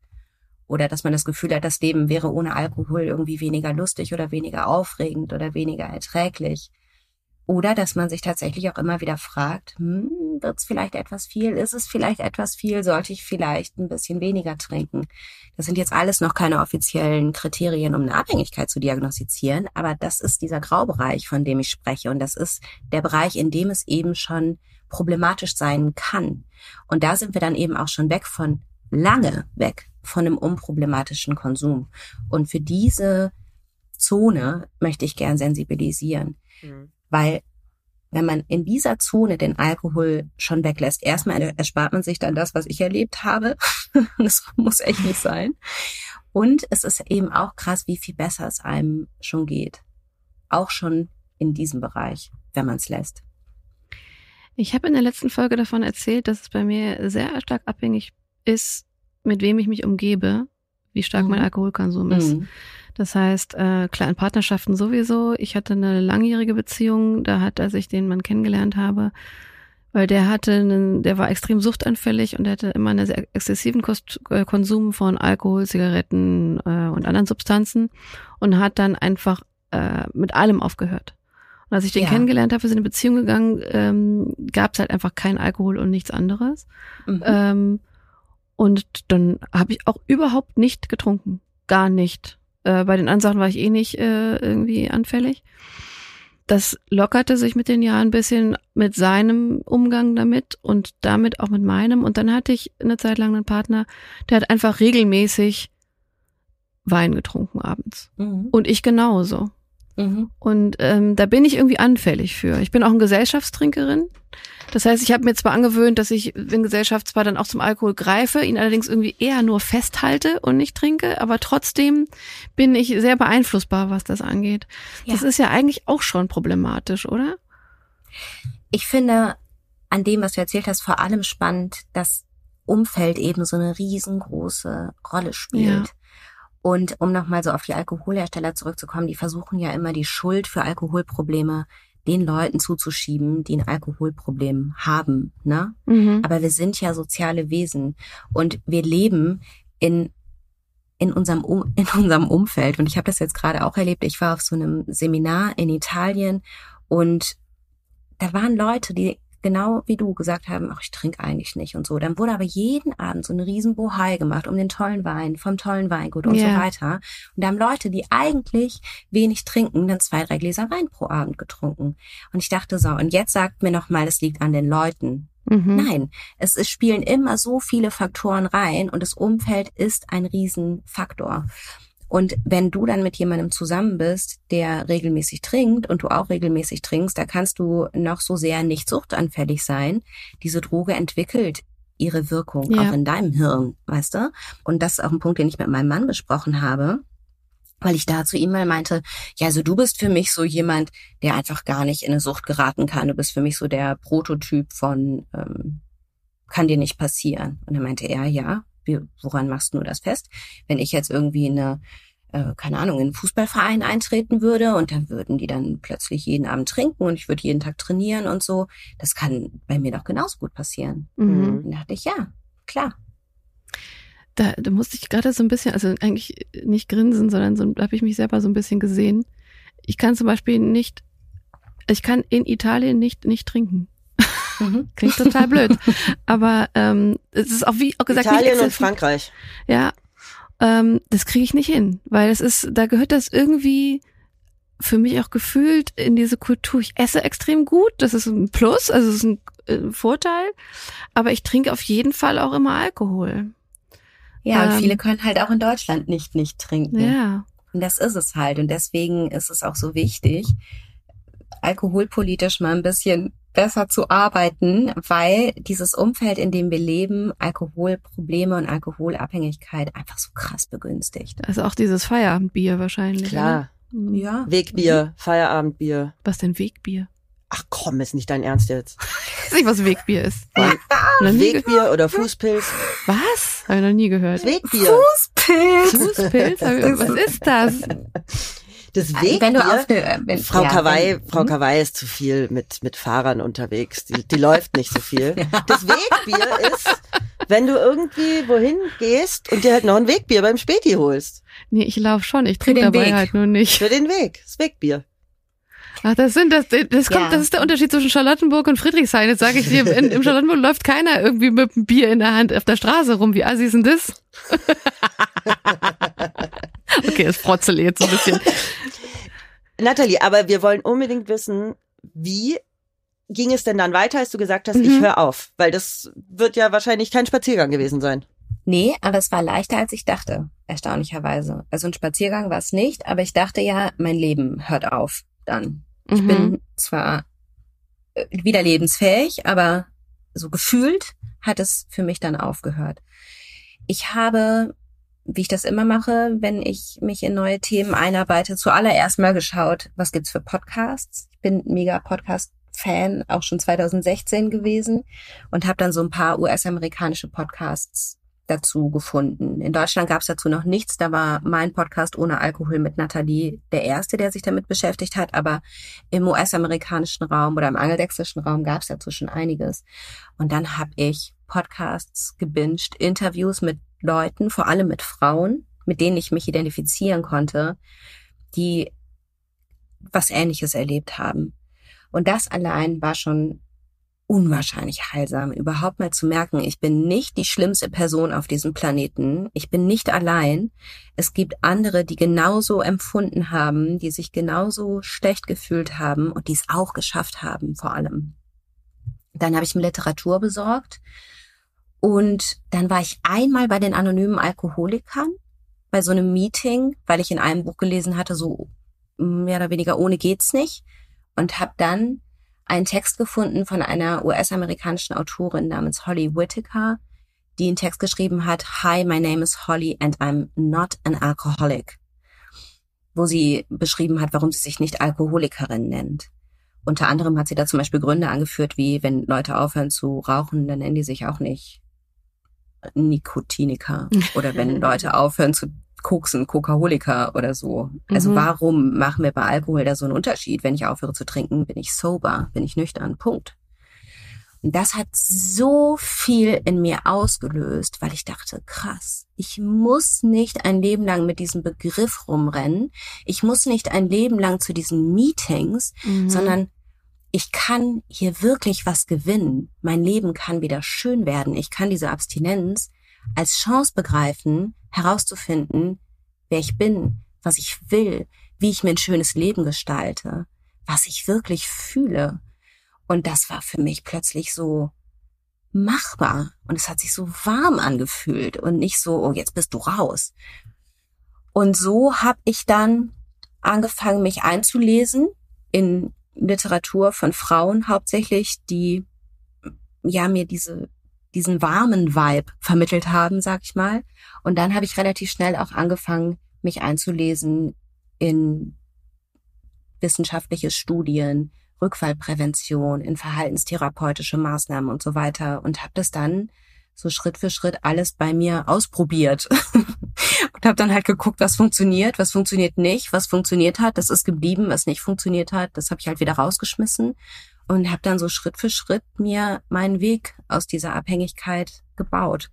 Oder dass man das Gefühl hat, das Leben wäre ohne Alkohol irgendwie weniger lustig oder weniger aufregend oder weniger erträglich. Oder dass man sich tatsächlich auch immer wieder fragt, hm, wird es vielleicht etwas viel? Ist es vielleicht etwas viel? Sollte ich vielleicht ein bisschen weniger trinken? Das sind jetzt alles noch keine offiziellen Kriterien, um eine Abhängigkeit zu diagnostizieren, aber das ist dieser Graubereich, von dem ich spreche. Und das ist der Bereich, in dem es eben schon problematisch sein kann. Und da sind wir dann eben auch schon weg von lange weg von einem unproblematischen Konsum. Und für diese Zone möchte ich gern sensibilisieren. Mhm. Weil wenn man in dieser Zone den Alkohol schon weglässt, erstmal erspart man sich dann das, was ich erlebt habe. das muss echt nicht sein. Und es ist eben auch krass, wie viel besser es einem schon geht. Auch schon in diesem Bereich, wenn man es lässt. Ich habe in der letzten Folge davon erzählt, dass es bei mir sehr stark abhängig ist, mit wem ich mich umgebe, wie stark mhm. mein Alkoholkonsum ist. Mhm. Das heißt, äh, klar, in Partnerschaften sowieso. Ich hatte eine langjährige Beziehung, da hat, als ich den Mann kennengelernt habe, weil der hatte einen, der war extrem suchtanfällig und der hatte immer einen sehr exzessiven Kost, äh, Konsum von Alkohol, Zigaretten äh, und anderen Substanzen und hat dann einfach äh, mit allem aufgehört. Und als ich den Ja. kennengelernt habe, wir sind in eine Beziehung gegangen, ähm, gab es halt einfach kein Alkohol und nichts anderes. Mhm. Ähm, und dann habe ich auch überhaupt nicht getrunken. Gar nicht. Äh, bei den anderen Sachen war ich eh nicht äh, irgendwie anfällig. Das lockerte sich mit den Jahren ein bisschen mit seinem Umgang damit und damit auch mit meinem. Und dann hatte ich eine Zeit lang einen Partner, der hat einfach regelmäßig Wein getrunken abends. Mhm. Und ich genauso. Mhm. Und ähm, da bin ich irgendwie anfällig für. Ich bin auch eine Gesellschaftstrinkerin. Das heißt, ich habe mir zwar angewöhnt, dass ich in Gesellschaftsbar dann auch zum Alkohol greife, ihn allerdings irgendwie eher nur festhalte und nicht trinke, aber trotzdem bin ich sehr beeinflussbar, was das angeht. Das Ja. ist ja eigentlich auch schon problematisch, oder? Ich finde an dem, was du erzählt hast, vor allem spannend, dass Umfeld eben so eine riesengroße Rolle spielt. Ja. Und um nochmal so auf die Alkoholhersteller zurückzukommen, die versuchen ja immer die Schuld für Alkoholprobleme den Leuten zuzuschieben, die ein Alkoholproblem haben, ne? Mhm. Aber wir sind ja soziale Wesen und wir leben in in unserem um in unserem Umfeld und ich habe das jetzt gerade auch erlebt. Ich war auf so einem Seminar in Italien und da waren Leute, die genau wie du gesagt haben, ach, ich trinke eigentlich nicht und so. Dann wurde aber jeden Abend so eine riesen Bohai gemacht um den tollen Wein, vom tollen Weingut und Ja. so weiter. Und da haben Leute, die eigentlich wenig trinken, dann zwei, drei Gläser Wein pro Abend getrunken. Und ich dachte so, und jetzt sagt mir noch mal, es liegt an den Leuten. Mhm. Nein, es, es spielen immer so viele Faktoren rein und das Umfeld ist ein Riesenfaktor. Und wenn du dann mit jemandem zusammen bist, der regelmäßig trinkt und du auch regelmäßig trinkst, da kannst du noch so sehr nicht suchtanfällig sein. Diese Droge entwickelt ihre Wirkung Ja. auch in deinem Hirn, weißt du? Und das ist auch ein Punkt, den ich mit meinem Mann besprochen habe. Weil ich da zu ihm mal meinte, ja, also du bist für mich so jemand, der einfach gar nicht in eine Sucht geraten kann. Du bist für mich so der Prototyp von, ähm, kann dir nicht passieren. Und dann meinte er, ja, wie, woran machst du das fest? Wenn ich jetzt irgendwie in eine, äh, keine Ahnung, in einen Fußballverein eintreten würde und dann würden die dann plötzlich jeden Abend trinken und ich würde jeden Tag trainieren und so, das kann bei mir doch genauso gut passieren. Mhm. Und dann dachte ich, ja, klar. Da, da musste ich gerade so ein bisschen, also eigentlich nicht grinsen, sondern so habe ich mich selber so ein bisschen gesehen. Ich kann zum Beispiel nicht, ich kann in Italien nicht nicht trinken. Mhm. Klingt total blöd. Aber ähm, es ist auch wie auch gesagt Italien und. Frankreich. Ja, ähm, das kriege ich nicht hin, weil es ist, da gehört das irgendwie für mich auch gefühlt in diese Kultur. Ich esse extrem gut, das ist ein Plus, also es ist ein äh, Vorteil, aber ich trinke auf jeden Fall auch immer Alkohol. Ja, Ähm, und viele können halt auch in Deutschland nicht nicht trinken. Ja, Und das ist es halt. Und deswegen ist es auch so wichtig, alkoholpolitisch mal ein bisschen besser zu arbeiten, weil dieses Umfeld, in dem wir leben, Alkoholprobleme und Alkoholabhängigkeit einfach so krass begünstigt. also auch dieses Feierabendbier wahrscheinlich. Klar. Oder? Mhm. Ja. Wegbier, Feierabendbier. Was denn Wegbier? Ach komm, ist nicht dein Ernst jetzt. Ich weiß nicht, was Wegbier ist. Wegbier oder Fußpilz? was? Habe ich noch nie gehört. Wegbier. Fußpilz! Fußpilz? Was ist das? Das Wegbier. Wenn du auf eine, wenn, Frau ja, Kawai, wenn- Frau hm? Kawai ist zu viel mit, mit Fahrern unterwegs. Die, die läuft nicht so viel. Das Wegbier ist, wenn du irgendwie wohin gehst und dir halt noch ein Wegbier beim Späti holst. Nee, ich laufe schon. Ich trinke dabei Weg. halt nur nicht. Für den Weg. Das Wegbier. Ach, das sind das, das kommt, Ja. das ist der Unterschied zwischen Charlottenburg und Friedrichshain. Jetzt sage ich dir, in, im Charlottenburg läuft keiner irgendwie mit einem Bier in der Hand auf der Straße rum. Wie assi ist denn das? okay, das frotzele jetzt ein bisschen. Nathalie, aber wir wollen unbedingt wissen, wie ging es denn dann weiter, als du gesagt hast, Mhm. ich höre auf? Weil das wird ja wahrscheinlich kein Spaziergang gewesen sein. Nee, aber es war leichter, als ich dachte, erstaunlicherweise. Also ein Spaziergang war es nicht, aber ich dachte ja, mein Leben hört auf dann. Ich Mhm. bin zwar äh, wieder lebensfähig, aber so gefühlt hat es für mich dann aufgehört. Ich habe, wie ich das immer mache, wenn ich mich in neue Themen einarbeite, zuallererst mal geschaut, was gibt's für Podcasts. Ich bin mega Podcast-Fan, auch schon 2016 gewesen und habe dann so ein paar US-amerikanische Podcasts dazu gefunden. In Deutschland gab es dazu noch nichts. Da war mein Podcast ohne Alkohol mit Nathalie der erste, der sich damit beschäftigt hat. Aber im US-amerikanischen Raum oder im angelsächsischen Raum gab es dazu schon einiges. Und dann habe ich Podcasts gebinged, Interviews mit Leuten, vor allem mit Frauen, mit denen ich mich identifizieren konnte, die was Ähnliches erlebt haben. Und das allein war schon unwahrscheinlich heilsam, überhaupt mal zu merken, ich bin nicht die schlimmste Person auf diesem Planeten, ich bin nicht allein. Es gibt andere, die genauso empfunden haben, die sich genauso schlecht gefühlt haben und die es auch geschafft haben, vor allem. Dann habe ich mir Literatur besorgt und dann war ich einmal bei den anonymen Alkoholikern bei so einem Meeting, weil ich in einem Buch gelesen hatte, so mehr oder weniger ohne geht's nicht und habe dann einen Text gefunden von einer US-amerikanischen Autorin namens Holly Whitaker, die einen Text geschrieben hat, Hi, my name is Holly and I'm not an alcoholic, wo sie beschrieben hat, warum sie sich nicht Alkoholikerin nennt. Unter anderem hat sie da zum Beispiel Gründe angeführt, wie wenn Leute aufhören zu rauchen, dann nennen die sich auch nicht Nikotiniker. Oder wenn Leute aufhören zu Koksen, Kokaholiker oder so. Also mhm. warum machen wir bei Alkohol da so einen Unterschied? Wenn ich aufhöre zu trinken, bin ich sober, bin ich nüchtern. Punkt. Und das hat so viel in mir ausgelöst, weil ich dachte, krass, ich muss nicht ein Leben lang mit diesem Begriff rumrennen. Ich muss nicht ein Leben lang zu diesen Meetings, mhm. sondern ich kann hier wirklich was gewinnen. Mein Leben kann wieder schön werden. Ich kann diese Abstinenz als Chance begreifen, herauszufinden, wer ich bin, was ich will, wie ich mir ein schönes Leben gestalte, was ich wirklich fühle. Und das war für mich plötzlich so machbar und es hat sich so warm angefühlt und nicht so, oh, jetzt bist du raus. Und so habe ich dann angefangen, mich einzulesen in Literatur von Frauen hauptsächlich, die ja mir diese diesen warmen Vibe vermittelt haben, sag ich mal. Und dann habe ich relativ schnell auch angefangen, mich einzulesen in wissenschaftliche Studien, Rückfallprävention, in verhaltenstherapeutische Maßnahmen und so weiter und habe das dann so Schritt für Schritt alles bei mir ausprobiert und habe dann halt geguckt, was funktioniert, was funktioniert nicht, was funktioniert hat, das ist geblieben, was nicht funktioniert hat, das habe ich halt wieder rausgeschmissen und habe dann so Schritt für Schritt mir meinen Weg aus dieser Abhängigkeit gebaut.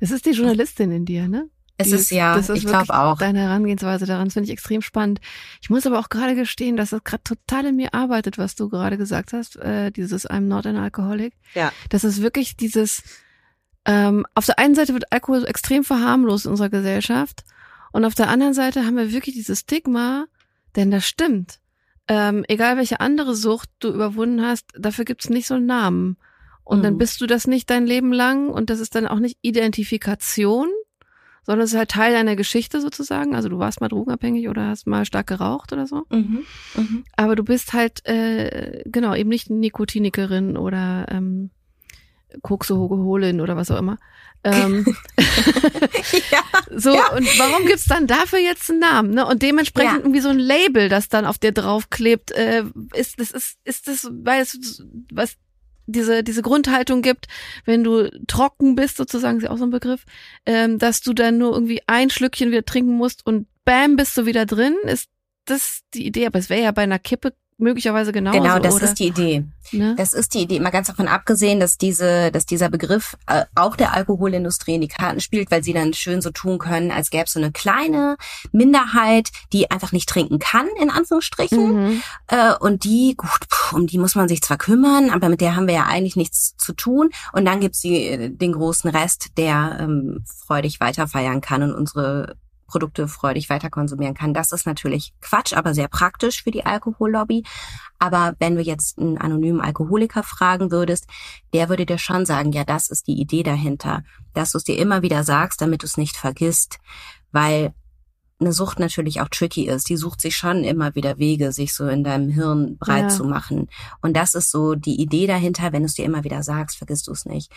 Das ist die Journalistin in dir, ne? Es ist ja, ist ich glaube auch. Deine Herangehensweise daran, das finde ich extrem spannend. Ich muss aber auch gerade gestehen, dass das gerade total in mir arbeitet, was du gerade gesagt hast, äh, dieses I'm not an alcoholic. Ja. Das ist wirklich dieses, ähm, auf der einen Seite wird Alkohol so extrem verharmlost in unserer Gesellschaft und auf der anderen Seite haben wir wirklich dieses Stigma, denn das stimmt ähm, egal welche andere Sucht du überwunden hast, dafür gibt's nicht so einen Namen. Und mhm. dann bist du das nicht dein Leben lang und das ist dann auch nicht Identifikation, sondern es ist halt Teil deiner Geschichte sozusagen. Also du warst mal drogenabhängig oder hast mal stark geraucht oder so. Mhm. Mhm. Aber du bist halt, äh, genau, eben nicht Nikotinikerin oder ähm, Koksoholin oder was auch immer. Ähm, ja, so, ja. und warum gibt's dann dafür jetzt einen Namen? Ne? Und dementsprechend ja. irgendwie so ein Label, das dann auf dir draufklebt, äh, ist das, ist, ist das, weil es was diese, diese Grundhaltung gibt, wenn du trocken bist, sozusagen, ist ja auch so ein Begriff, ähm, dass du dann nur irgendwie ein Schlückchen wieder trinken musst und bam, bist du wieder drin. Ist das die Idee? Aber es wäre ja bei einer Kippe möglicherweise genauso. Genau, das oder? ist die Idee. Ne? Das ist die Idee. Mal ganz davon abgesehen, dass diese, dass dieser Begriff äh, auch der Alkoholindustrie in die Karten spielt, weil sie dann schön so tun können, als gäbe es so eine kleine Minderheit, die einfach nicht trinken kann, in Anführungsstrichen. Mhm. Äh, und die, gut, pff, um die muss man sich zwar kümmern, aber mit der haben wir ja eigentlich nichts zu tun. Und dann gibt's die, äh, den großen Rest, der ähm, freudig weiterfeiern kann und unsere Produkte freudig weiter konsumieren kann. Das ist natürlich Quatsch, aber sehr praktisch für die Alkohollobby. Aber wenn du jetzt einen anonymen Alkoholiker fragen würdest, der würde dir schon sagen, ja, das ist die Idee dahinter, dass du es dir immer wieder sagst, damit du es nicht vergisst, weil eine Sucht natürlich auch tricky ist. Die sucht sich schon immer wieder Wege, sich so in deinem Hirn breit ja. zu machen. Und das ist so die Idee dahinter, wenn du es dir immer wieder sagst, vergisst du es nicht.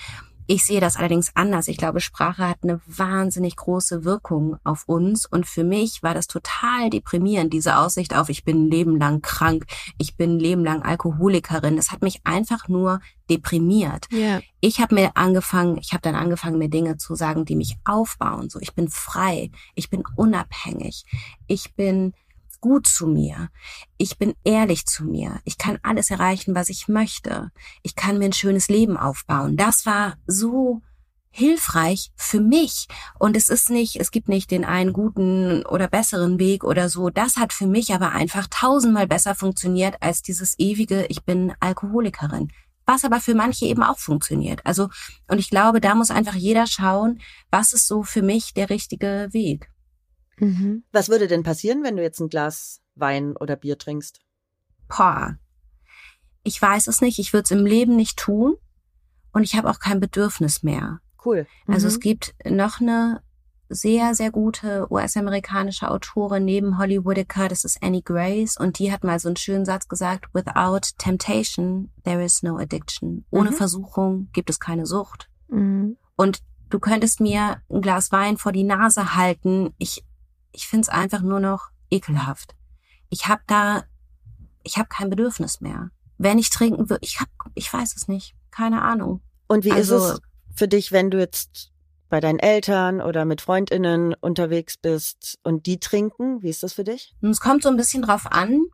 Ich sehe das allerdings anders. Ich glaube, Sprache hat eine wahnsinnig große Wirkung auf uns. Und für mich war das total deprimierend, diese Aussicht auf, ich bin ein Leben lang krank, ich bin ein Leben lang Alkoholikerin. Das hat mich einfach nur deprimiert. Ja. Ich habe mir angefangen, ich habe dann angefangen, mir Dinge zu sagen, die mich aufbauen. So, ich bin frei, ich bin unabhängig, ich bin gut zu mir. Ich bin ehrlich zu mir. Ich kann alles erreichen, was ich möchte. Ich kann mir ein schönes Leben aufbauen. Das war so hilfreich für mich. Und es ist nicht, es gibt nicht den einen guten oder besseren Weg oder so. Das hat für mich aber einfach tausendmal besser funktioniert als dieses ewige, ich bin Alkoholikerin. Was aber für manche eben auch funktioniert. Also, und ich glaube, da muss einfach jeder schauen, was ist so für mich der richtige Weg. Mhm. Was würde denn passieren, wenn du jetzt ein Glas Wein oder Bier trinkst? Boah. Ich weiß es nicht. Ich würde es im Leben nicht tun. Und ich habe auch kein Bedürfnis mehr. Cool. Also mhm. es gibt noch eine sehr, sehr gute US-amerikanische Autorin neben Holly Whitaker, das ist Annie Grace, und die hat mal so einen schönen Satz gesagt, without temptation, there is no addiction. Ohne mhm. Versuchung gibt es keine Sucht. Mhm. Und du könntest mir ein Glas Wein vor die Nase halten, ich ich finde es einfach nur noch ekelhaft. Ich habe da, ich habe kein Bedürfnis mehr. Wenn ich trinken würde, ich hab, ich weiß es nicht, keine Ahnung. Und wie Also- ist es für dich, wenn du jetzt bei deinen Eltern oder mit Freundinnen unterwegs bist und die trinken? Wie ist das für dich? Es kommt so ein bisschen drauf an.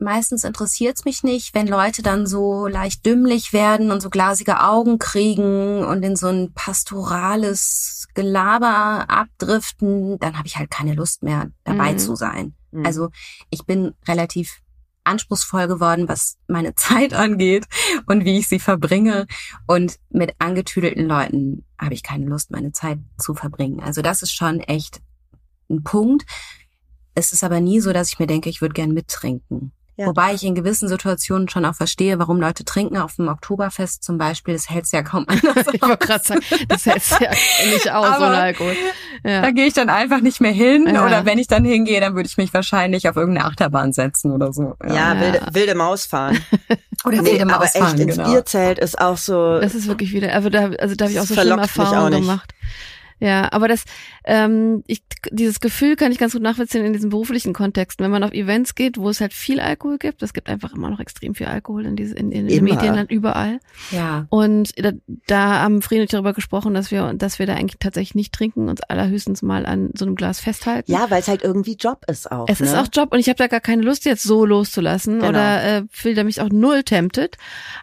Meistens interessiert's mich nicht, wenn Leute dann so leicht dümmlich werden und so glasige Augen kriegen und in so ein pastorales Gelaber abdriften, dann habe ich halt keine Lust mehr dabei Mhm. zu sein. Mhm. Also ich bin relativ anspruchsvoll geworden, was meine Zeit angeht und wie ich sie verbringe. Und mit angetüdelten Leuten habe ich keine Lust, meine Zeit zu verbringen. Also das ist schon echt ein Punkt. Es ist aber nie so, dass ich mir denke, ich würde gern mittrinken. Ja. Wobei ich in gewissen Situationen schon auch verstehe, warum Leute trinken. Auf dem Oktoberfest zum Beispiel, das hält's ja kaum anders Ich wollte gerade sagen, das hältst ja nicht aus, so Aber- ein Alkohol. Ja. Da gehe ich dann einfach nicht mehr hin. Ja. Oder wenn ich dann hingehe, dann würde ich mich wahrscheinlich auf irgendeine Achterbahn setzen oder so. Ja, Ja. Wilde, wilde Maus fahren. Oder Nee, wilde aber Maus echt fahren, ins genau. Bierzelt ist auch so. Das ist wirklich wieder, also da, also da habe ich auch so schlimme Erfahrungen nicht. gemacht. Ja, aber das, ähm, ich, dieses Gefühl kann ich ganz gut nachvollziehen in diesen beruflichen Kontexten. Wenn man auf Events geht, wo es halt viel Alkohol gibt, es gibt einfach immer noch extrem viel Alkohol in, diese, in, in den Immer. Medien, dann überall. Ja. Und da, da haben Frieden und ich darüber gesprochen, dass wir, dass wir da eigentlich tatsächlich nicht trinken, uns allerhöchstens mal an so einem Glas festhalten. ja, weil es halt irgendwie Job ist auch. Es ne? ist auch Job und ich habe da gar keine Lust jetzt so loszulassen Genau. oder äh, fühle da mich auch null tempted.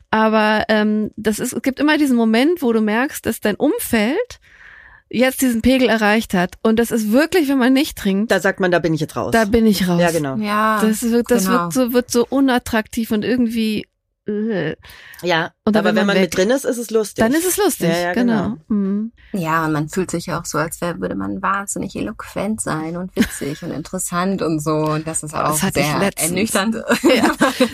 Aber ähm, das ist, es gibt immer diesen Moment, wo du merkst, dass dein Umfeld jetzt diesen Pegel erreicht hat. Und das ist wirklich, wenn man nicht trinkt, Da sagt man, da bin ich jetzt raus. da bin ich raus. ja, genau. Ja. Das wird, das genau. wird so, wird so unattraktiv und irgendwie. Äh, Ja, aber will wenn man weg. mit drin ist, ist es lustig. dann ist es lustig, Ja, ja, genau. genau. Mhm. Ja, und man fühlt sich auch so, als wär, würde man wahnsinnig eloquent sein und witzig und interessant und so. Und das ist auch Das sehr ernüchternd. Ja,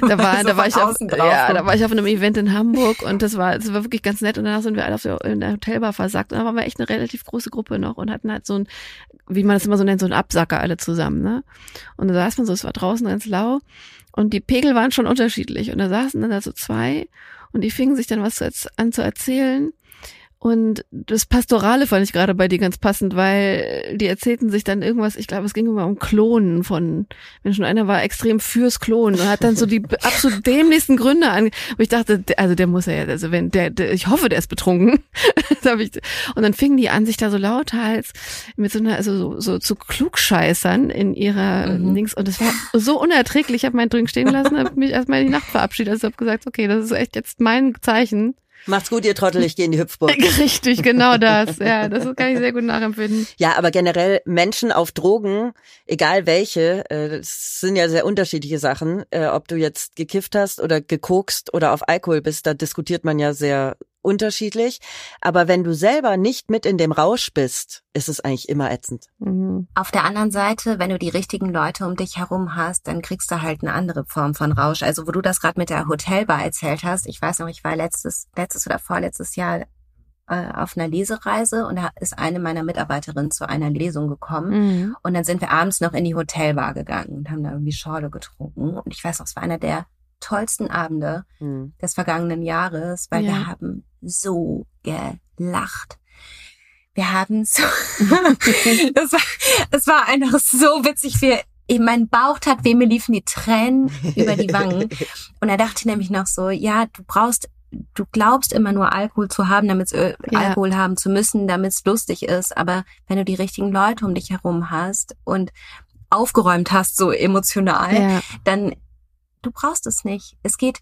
Da war, So da war ich auf, ja, da war ich auf einem Event in Hamburg und das war, das war wirklich ganz nett und danach sind wir alle auf der, in der Hotelbar versagt und da waren wir echt eine relativ große Gruppe noch und hatten halt so ein, wie man das immer so nennt, so ein Absacker alle zusammen, ne? Und da saß man so, es war draußen ganz lau und die Pegel waren schon unterschiedlich. Und da saßen dann da so zwei und die fingen sich dann was zu, an zu erzählen und das Pastorale fand ich gerade bei dir ganz passend, weil die erzählten sich dann irgendwas, ich glaube, es ging immer um Klonen von Menschen. Einer war extrem fürs Klonen und hat dann so die absolut dämlichsten Gründe an, wo ich dachte, also der muss ja, jetzt- also wenn der, der ich hoffe, der ist betrunken. und dann fingen die an, sich da so lauthals mit so einer, also so, so zu klugscheißern in ihrer Mhm. Dings und es war so unerträglich. Ich habe meinen Drink stehen lassen, habe mich erstmal in die Nacht verabschiedet. Also habe gesagt, okay, das ist echt jetzt mein Zeichen. Macht's gut, ihr Trottel, ich gehe in die Hüpfburg. Richtig, genau das. Ja, das kann ich sehr gut nachempfinden. Ja, aber generell Menschen auf Drogen, egal welche, äh, das sind ja sehr unterschiedliche Sachen. Äh, ob du jetzt gekifft hast oder gekokst oder auf Alkohol bist, da diskutiert man ja sehr unterschiedlich. Aber wenn du selber nicht mit in dem Rausch bist, ist es eigentlich immer ätzend. Mhm. Auf der anderen Seite, wenn du die richtigen Leute um dich herum hast, dann kriegst du halt eine andere Form von Rausch. Also wo du das gerade mit der Hotelbar erzählt hast, ich weiß noch, ich war letztes, letztes oder vorletztes Jahr äh, auf einer Lesereise und da ist eine meiner Mitarbeiterinnen zu einer Lesung gekommen. Mhm. Und dann sind wir abends noch in die Hotelbar gegangen und haben da irgendwie Schorle getrunken. Und ich weiß noch, es war einer der tollsten Abende Hm. des vergangenen Jahres, weil Ja. wir haben so gelacht. Wir haben so, das war, es war einfach so witzig. Wir, mein Bauch tat weh, mir liefen die Tränen über die Wangen. Und er dachte nämlich noch so, ja, du brauchst, du glaubst immer nur Alkohol zu haben, damit Ja. Alkohol haben zu müssen, damit es lustig ist. Aber wenn du die richtigen Leute um dich herum hast und aufgeräumt hast, so emotional, Ja. dann du brauchst es nicht. Es geht,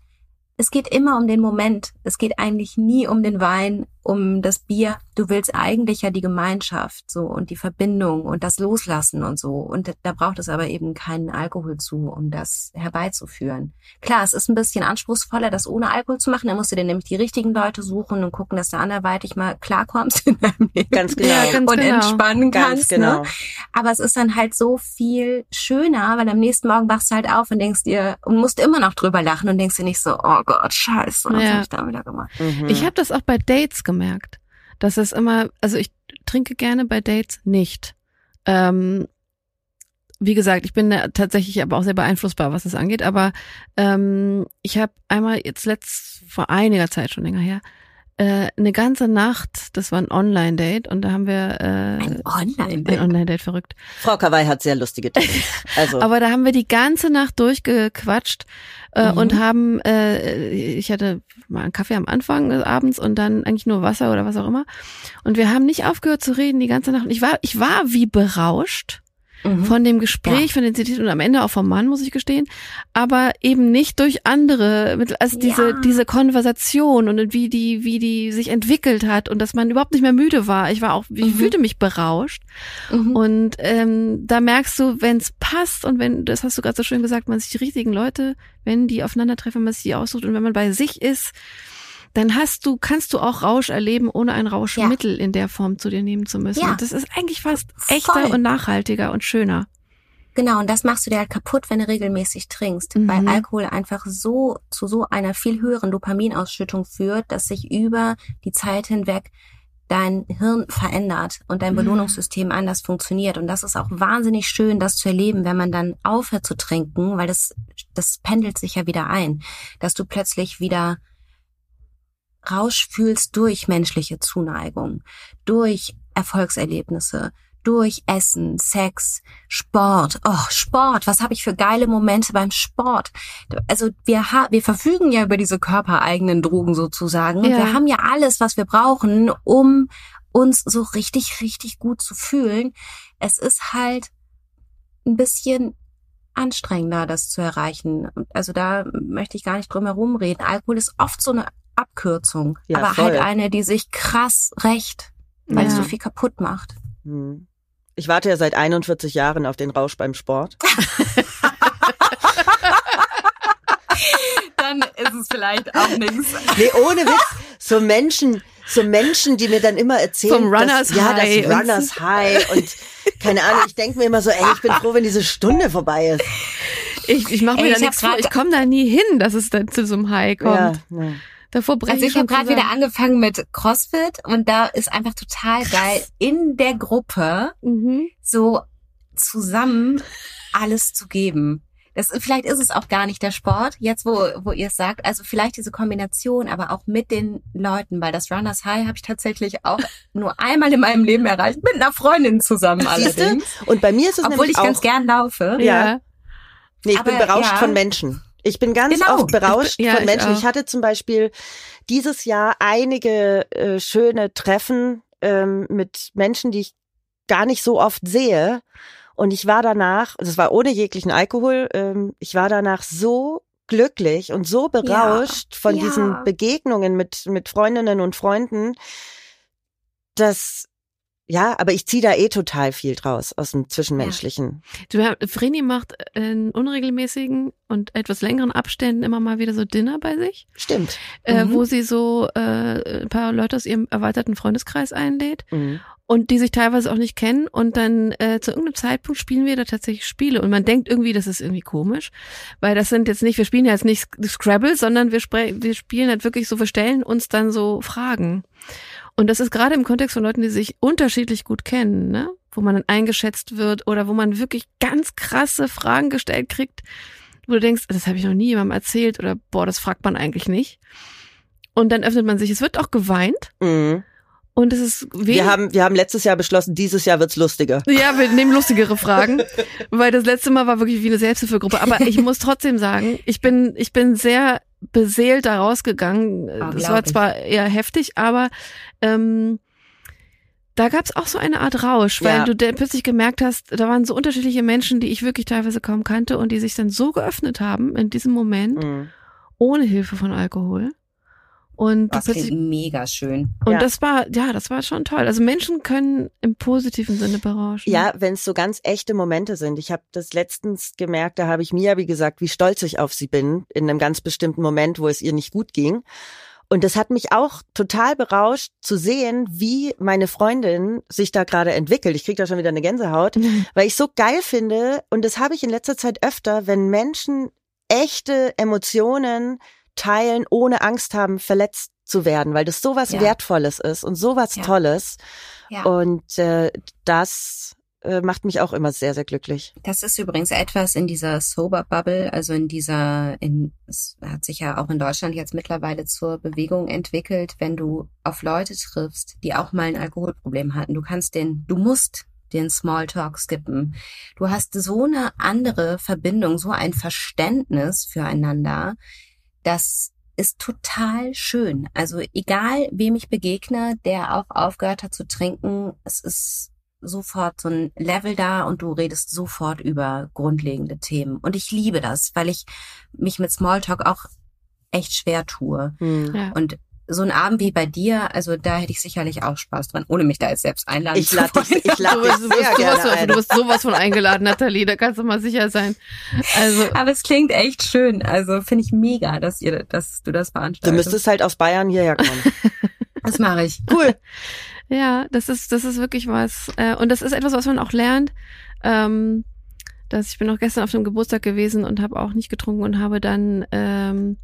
es geht immer um den Moment. Es geht eigentlich nie um den Wein, um das Bier. Du willst eigentlich ja die Gemeinschaft so und die Verbindung und das Loslassen und so. Und da braucht es aber eben keinen Alkohol zu, um das herbeizuführen. Klar, es ist ein bisschen anspruchsvoller, das ohne Alkohol zu machen. Da musst du dir nämlich die richtigen Leute suchen und gucken, dass du anderweitig mal klarkommst in deinem Leben. Ganz genau. Ja, ganz und genau. entspannen Ganz kannst. genau. Ne? Aber es ist dann halt so viel schöner, weil am nächsten Morgen wachst du halt auf und denkst dir und musst immer noch drüber lachen und denkst dir nicht so, oh Gott, scheiße, was Ja. hab ich da wieder gemacht? Mhm. Ich habe das auch bei Dates gemerkt. Das ist immer, also ich trinke gerne bei Dates nicht. Ähm, wie gesagt, ich bin tatsächlich aber auch sehr beeinflussbar, was das angeht. Aber ähm, ich habe einmal jetzt letzt vor einiger Zeit schon länger her äh, eine ganze Nacht. Das war ein Online-Date und da haben wir äh, Ein ein Online-Date. Online-Date verrückt. Frau Kawai hat sehr lustige Dinge. Also Aber da haben wir die ganze Nacht durchgequatscht äh, Mhm. und haben, äh, ich hatte mal einen Kaffee am Anfang des Abends und dann eigentlich nur Wasser oder was auch immer. Und wir haben nicht aufgehört zu reden die ganze Nacht. Und ich war, ich war wie berauscht Mhm. von dem Gespräch, von den Zitaten und am Ende auch vom Mann, muss ich gestehen, aber eben nicht durch andere, also diese, Ja. diese Konversation und wie die, wie die sich entwickelt hat und dass man überhaupt nicht mehr müde war. Ich war auch, ich Mhm. fühlte mich berauscht. Mhm. Und ähm, da merkst du, wenn es passt und wenn, das hast du gerade so schön gesagt, man sich die richtigen Leute, wenn die aufeinandertreffen, man sich die aussucht und wenn man bei sich ist, dann hast du, kannst du auch Rausch erleben, ohne ein Rauschmittel in der Form zu dir nehmen zu müssen. Ja. Und das ist eigentlich fast Voll. echter und nachhaltiger und schöner. Genau, und das machst du dir halt kaputt, wenn du regelmäßig trinkst, Mhm. weil Alkohol einfach so zu so einer viel höheren Dopaminausschüttung führt, dass sich über die Zeit hinweg dein Hirn verändert und dein Mhm. Belohnungssystem anders funktioniert. Und das ist auch wahnsinnig schön, das zu erleben, wenn man dann aufhört zu trinken, weil das, das pendelt sich ja wieder ein, dass du plötzlich wieder Rausch fühlst durch menschliche Zuneigung, durch Erfolgserlebnisse, durch Essen, Sex, Sport. Oh, Sport, was habe ich für geile Momente beim Sport? Also wir, ha wir verfügen ja über diese körpereigenen Drogen sozusagen. Und Ja. wir haben ja alles, was wir brauchen, um uns so richtig, richtig gut zu fühlen. Es ist halt ein bisschen anstrengender, das zu erreichen. Also da möchte ich gar nicht drum herum reden. Alkohol ist oft so eine Abkürzung, Ja, aber voll. halt eine, die sich krass rächt, weil es Ja. so viel kaputt macht. hm. ich warte ja seit 41 Jahren auf den Rausch beim Sport. Dann ist es vielleicht auch nichts. Nee, ohne Witz. So Menschen, so Menschen, die mir dann immer erzählen, Vom Runners dass, ja, High das und- Runners High und keine Ahnung, ich denke mir immer so, ey, ich bin froh, wenn diese Stunde vorbei ist. Ich, ich mache mir Ey, da ich nichts vor. Ich komme da nie hin, dass es dann zu so einem High kommt. Ja, ja. Davor breche Also ich schon habe gerade wieder angefangen mit CrossFit und da ist einfach total geil, in der Gruppe Mhm. so zusammen alles zu geben. Das, vielleicht ist es auch gar nicht der Sport, jetzt wo, wo ihr es sagt. Also vielleicht diese Kombination, aber auch mit den Leuten, weil das Runners High habe ich tatsächlich auch nur einmal in meinem Leben erreicht, mit einer Freundin zusammen allerdings. Und bei mir ist es Obwohl nämlich ich ganz auch, gern laufe. Ja. nee, ich bin aber, berauscht ja. von Menschen. Ich bin ganz Genau. oft berauscht Ich ja, von ich Menschen. auch. Ich, hatte zum Beispiel dieses Jahr einige äh, schöne Treffen ähm, mit Menschen, die ich gar nicht so oft sehe. Und ich war danach, das war ohne jeglichen Alkohol, ähm, ich war danach so glücklich und so berauscht von ja. diesen Begegnungen mit, mit Freundinnen und Freunden, dass, ja, aber ich ziehe da eh total viel draus aus dem Zwischenmenschlichen. Du, Herr- Vreni macht in unregelmäßigen und etwas längeren Abständen immer mal wieder so Dinner bei sich, Stimmt. äh, Mhm. wo sie so äh, ein paar Leute aus ihrem erweiterten Freundeskreis einlädt Mhm. und die sich teilweise auch nicht kennen und dann äh, zu irgendeinem Zeitpunkt spielen wir da tatsächlich Spiele und man denkt irgendwie, das ist irgendwie komisch, weil das sind jetzt nicht, wir spielen ja jetzt nicht Scrabble, sondern wir, wir spielen halt wirklich so, wir stellen uns dann so Fragen. Und das ist gerade im Kontext von Leuten, die sich unterschiedlich gut kennen, ne? wo man dann eingeschätzt wird oder wo man wirklich ganz krasse Fragen gestellt kriegt, wo du denkst, das habe ich noch nie jemandem erzählt oder boah, das fragt man eigentlich nicht. Und dann öffnet man sich. Es wird auch geweint. Mhm. Und es ist. Wir haben, wir haben letztes Jahr beschlossen, dieses Jahr wird's lustiger. Ja, wir nehmen lustigere Fragen, weil das letzte Mal war wirklich wie eine Selbsthilfegruppe. Aber ich muss trotzdem sagen, ich bin, ich bin sehr beseelt da rausgegangen. Oh, das war ich. zwar eher heftig, aber ähm, da gab's auch so eine Art Rausch, weil Ja. du plötzlich gemerkt hast, da waren so unterschiedliche Menschen, die ich wirklich teilweise kaum kannte und die sich dann so geöffnet haben in diesem Moment, Mhm. ohne Hilfe von Alkohol. Und du Das klingt mega schön. und Ja. das war, ja, das war schon toll. Also Menschen können im positiven Sinne berauschen. Ja, wenn es so ganz echte Momente sind. Ich habe das letztens gemerkt, da habe ich Mia, wie gesagt, wie stolz ich auf sie bin, in einem ganz bestimmten Moment, wo es ihr nicht gut ging. Und das hat mich auch total berauscht zu sehen, wie meine Freundin sich da gerade entwickelt. Ich kriege da schon wieder eine Gänsehaut, weil ich so geil finde, und das habe ich in letzter Zeit öfter, wenn Menschen echte Emotionen teilen, ohne Angst haben, verletzt zu werden, weil das sowas Ja. Wertvolles ist und sowas Ja. Tolles. Ja. Und äh, das äh, macht mich auch immer sehr, sehr glücklich. Das ist übrigens etwas in dieser Sober Bubble, also in dieser, in, es hat sich ja auch in Deutschland jetzt mittlerweile zur Bewegung entwickelt, wenn du auf Leute triffst, die auch mal ein Alkoholproblem hatten. Du kannst den, du musst den Smalltalk skippen. Du hast so eine andere Verbindung, so ein Verständnis füreinander. Das ist total schön. Also egal, wem ich begegne, der auch aufgehört hat zu trinken, es ist sofort so ein Level da und du redest sofort über grundlegende Themen. Und ich liebe das, weil ich mich mit Smalltalk auch echt schwer tue. Hm. Ja. Und so ein Abend wie bei dir, also da hätte ich sicherlich auch Spaß dran, ohne mich da jetzt selbst einladen Ich zu lade dich, wollen. ich lade Du dich wirst, du, wirst sehr sowas, gerne von- ein. du wirst sowas von eingeladen, Nathalie, da kannst du mal sicher sein. Also, Aber es klingt echt schön. Also finde ich mega, dass ihr, dass du das Du veranstaltest. müsstest halt aus Bayern hierher kommen. Das mache ich. Cool. ja, das ist, das ist wirklich was. Äh, und das ist etwas, was man auch lernt. Ähm, dass ich bin auch gestern auf dem Geburtstag gewesen und habe auch nicht getrunken und habe dann, ähm,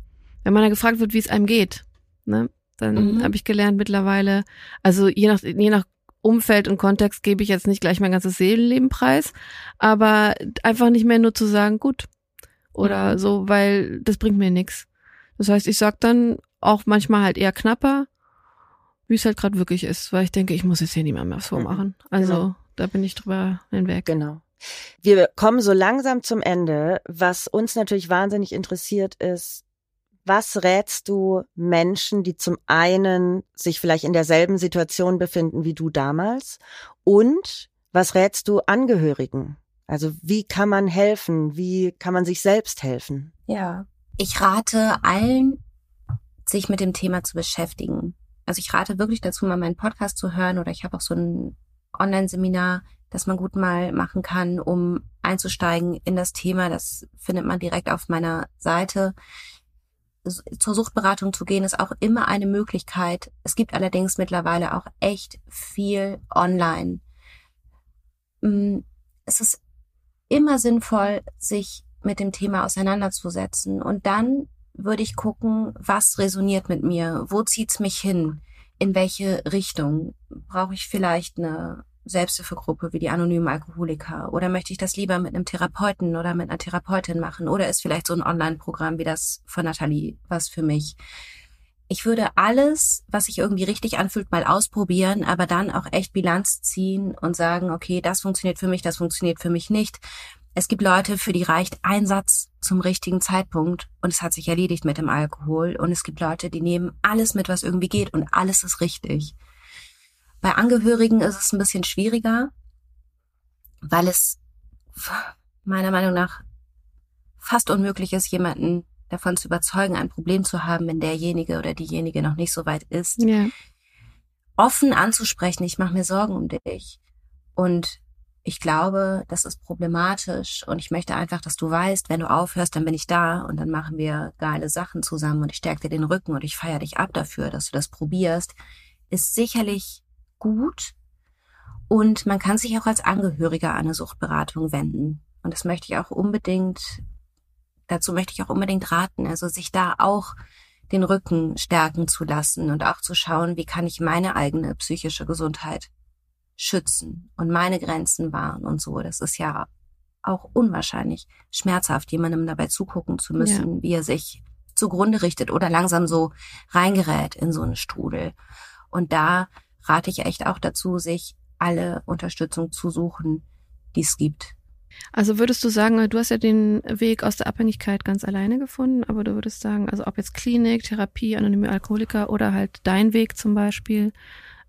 wenn man da gefragt wird, wie es einem geht, ne, dann Mhm. habe ich gelernt mittlerweile, also je nach, je nach Umfeld und Kontext gebe ich jetzt nicht gleich mein ganzes Seelenleben preis, aber einfach nicht mehr nur zu sagen, gut oder Mhm. so, weil das bringt mir nichts. Das heißt, ich sag dann auch manchmal halt eher knapper, wie es halt gerade wirklich ist, weil ich denke, ich muss jetzt hier niemand mehr was vormachen. Also Genau. da bin ich drüber hinweg. Genau. Wir kommen so langsam zum Ende. Was uns natürlich wahnsinnig interessiert ist, was rätst du Menschen, die zum einen sich vielleicht in derselben Situation befinden wie du damals? Und was rätst du Angehörigen? Also wie kann man helfen? Wie kann man sich selbst helfen? Ja. Ich rate allen, sich mit dem Thema zu beschäftigen. Also ich rate wirklich dazu, mal meinen Podcast zu hören oder ich habe auch so ein Online-Seminar, das man gut mal machen kann, um einzusteigen in das Thema. Das findet man direkt auf meiner Seite. Zur Suchtberatung zu gehen ist auch immer eine Möglichkeit. Es gibt allerdings mittlerweile auch echt viel online. Mm, Es ist immer sinnvoll, sich mit dem Thema auseinanderzusetzen. Und dann würde ich gucken, was resoniert mit mir? Wo zieht's mich hin? In welche Richtung? Brauche ich vielleicht eine Selbsthilfegruppe wie die anonymen Alkoholiker? Oder möchte ich das lieber mit einem Therapeuten oder mit einer Therapeutin machen? Oder ist vielleicht so ein Online-Programm wie das von Nathalie was für mich? Ich würde alles, was sich irgendwie richtig anfühlt, mal ausprobieren, aber dann auch echt Bilanz ziehen und sagen, okay, das funktioniert für mich, das funktioniert für mich nicht. Es gibt Leute, für die reicht ein Satz zum richtigen Zeitpunkt und es hat sich erledigt mit dem Alkohol. Und es gibt Leute, die nehmen alles mit, was irgendwie geht und alles ist richtig. Bei Angehörigen ist es ein bisschen schwieriger, weil es meiner Meinung nach fast unmöglich ist, jemanden davon zu überzeugen, ein Problem zu haben, wenn derjenige oder diejenige noch nicht so weit ist Ja. offen anzusprechen, ich mache mir Sorgen um dich. Und ich glaube, das ist problematisch und ich möchte einfach, dass du weißt, wenn du aufhörst, dann bin ich da und dann machen wir geile Sachen zusammen und ich stärke dir den Rücken und ich feiere dich ab dafür, dass du das probierst, ist sicherlich gut und man kann sich auch als Angehöriger an eine Suchtberatung wenden. Und das möchte ich auch unbedingt, dazu möchte ich auch unbedingt raten, also sich da auch den Rücken stärken zu lassen und auch zu schauen, wie kann ich meine eigene psychische Gesundheit schützen und meine Grenzen wahren und so. Das ist ja auch unwahrscheinlich schmerzhaft, jemandem dabei zugucken zu müssen, ja. wie er sich zugrunde richtet oder langsam so reingerät in so einen Strudel. Und da rate ich echt auch dazu, sich alle Unterstützung zu suchen, die es gibt. Also würdest du sagen, du hast ja den Weg aus der Abhängigkeit ganz alleine gefunden, aber du würdest sagen, also ob jetzt Klinik, Therapie, anonyme Alkoholiker oder halt dein Weg zum Beispiel,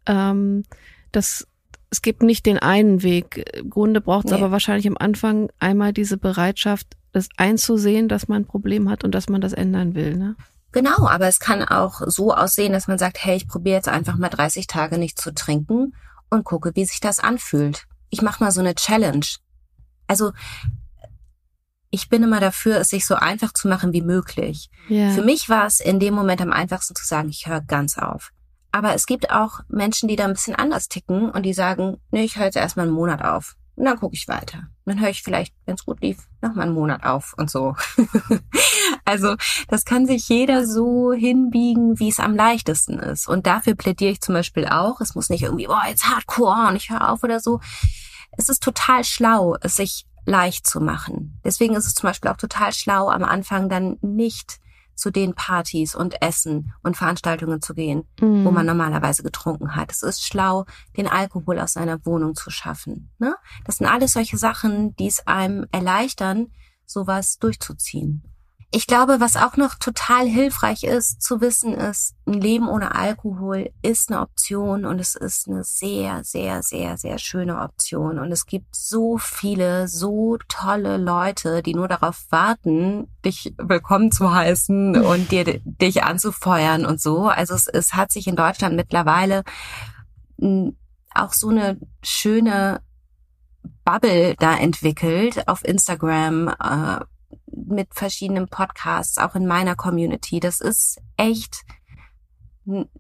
ähm, das es gibt nicht den einen Weg. Im Grunde braucht es nee. aber wahrscheinlich am Anfang einmal diese Bereitschaft, das einzusehen, dass man ein Problem hat und dass man das ändern will. Ne? Genau, aber es kann auch so aussehen, dass man sagt, hey, ich probiere jetzt einfach mal 30 Tage nicht zu trinken und gucke, wie sich das anfühlt. Ich mache mal so eine Challenge. Also ich bin immer dafür, es sich so einfach zu machen wie möglich. Yeah. Für mich war es in dem Moment am einfachsten zu sagen, ich höre ganz auf. Aber es gibt auch Menschen, die da ein bisschen anders ticken und die sagen, nee, ich höre jetzt erstmal einen Monat auf. Und dann gucke ich weiter. Dann höre ich vielleicht, wenn es gut lief, nochmal einen Monat auf und so. also das kann sich jeder so hinbiegen, wie es am leichtesten ist. Und dafür plädiere ich zum Beispiel auch. Es muss nicht irgendwie, boah, jetzt hardcore und ich höre auf oder so. Es ist total schlau, es sich leicht zu machen. Deswegen ist es zum Beispiel auch total schlau, am Anfang dann nicht zu den Partys und Essen und Veranstaltungen zu gehen, mm. wo man mhm. normalerweise getrunken hat. Es ist schlau, den Alkohol aus seiner Wohnung zu schaffen. Ne? Das sind alles solche Sachen, die es einem erleichtern, sowas durchzuziehen. Ich glaube, was auch noch total hilfreich ist zu wissen, ist, ein Leben ohne Alkohol ist eine Option und es ist eine sehr, sehr, sehr, sehr schöne Option. Und es gibt so viele, so tolle Leute, die nur darauf warten, dich willkommen zu heißen und dir, dich anzufeuern und so. Also es, es hat sich in Deutschland mittlerweile auch so eine schöne Bubble da entwickelt auf Instagram, äh, mit verschiedenen Podcasts, auch in meiner Community. Das ist echt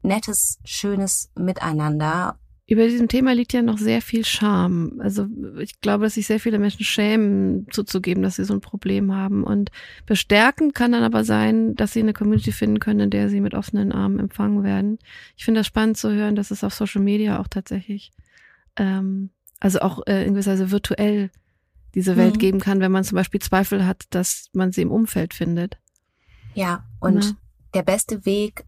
nettes, schönes Miteinander. Über diesem Thema liegt ja noch sehr viel Scham. Also ich glaube, dass sich sehr viele Menschen schämen, zuzugeben, dass sie so ein Problem haben. Und bestärkend kann dann aber sein, dass sie eine Community finden können, in der sie mit offenen Armen empfangen werden. Ich finde das spannend zu hören, dass es auf Social Media auch tatsächlich, ähm, also auch äh, in gewisser Weise virtuell diese Welt mhm. geben kann, wenn man zum Beispiel Zweifel hat, dass man sie im Umfeld findet. Ja, und ja. der beste Weg,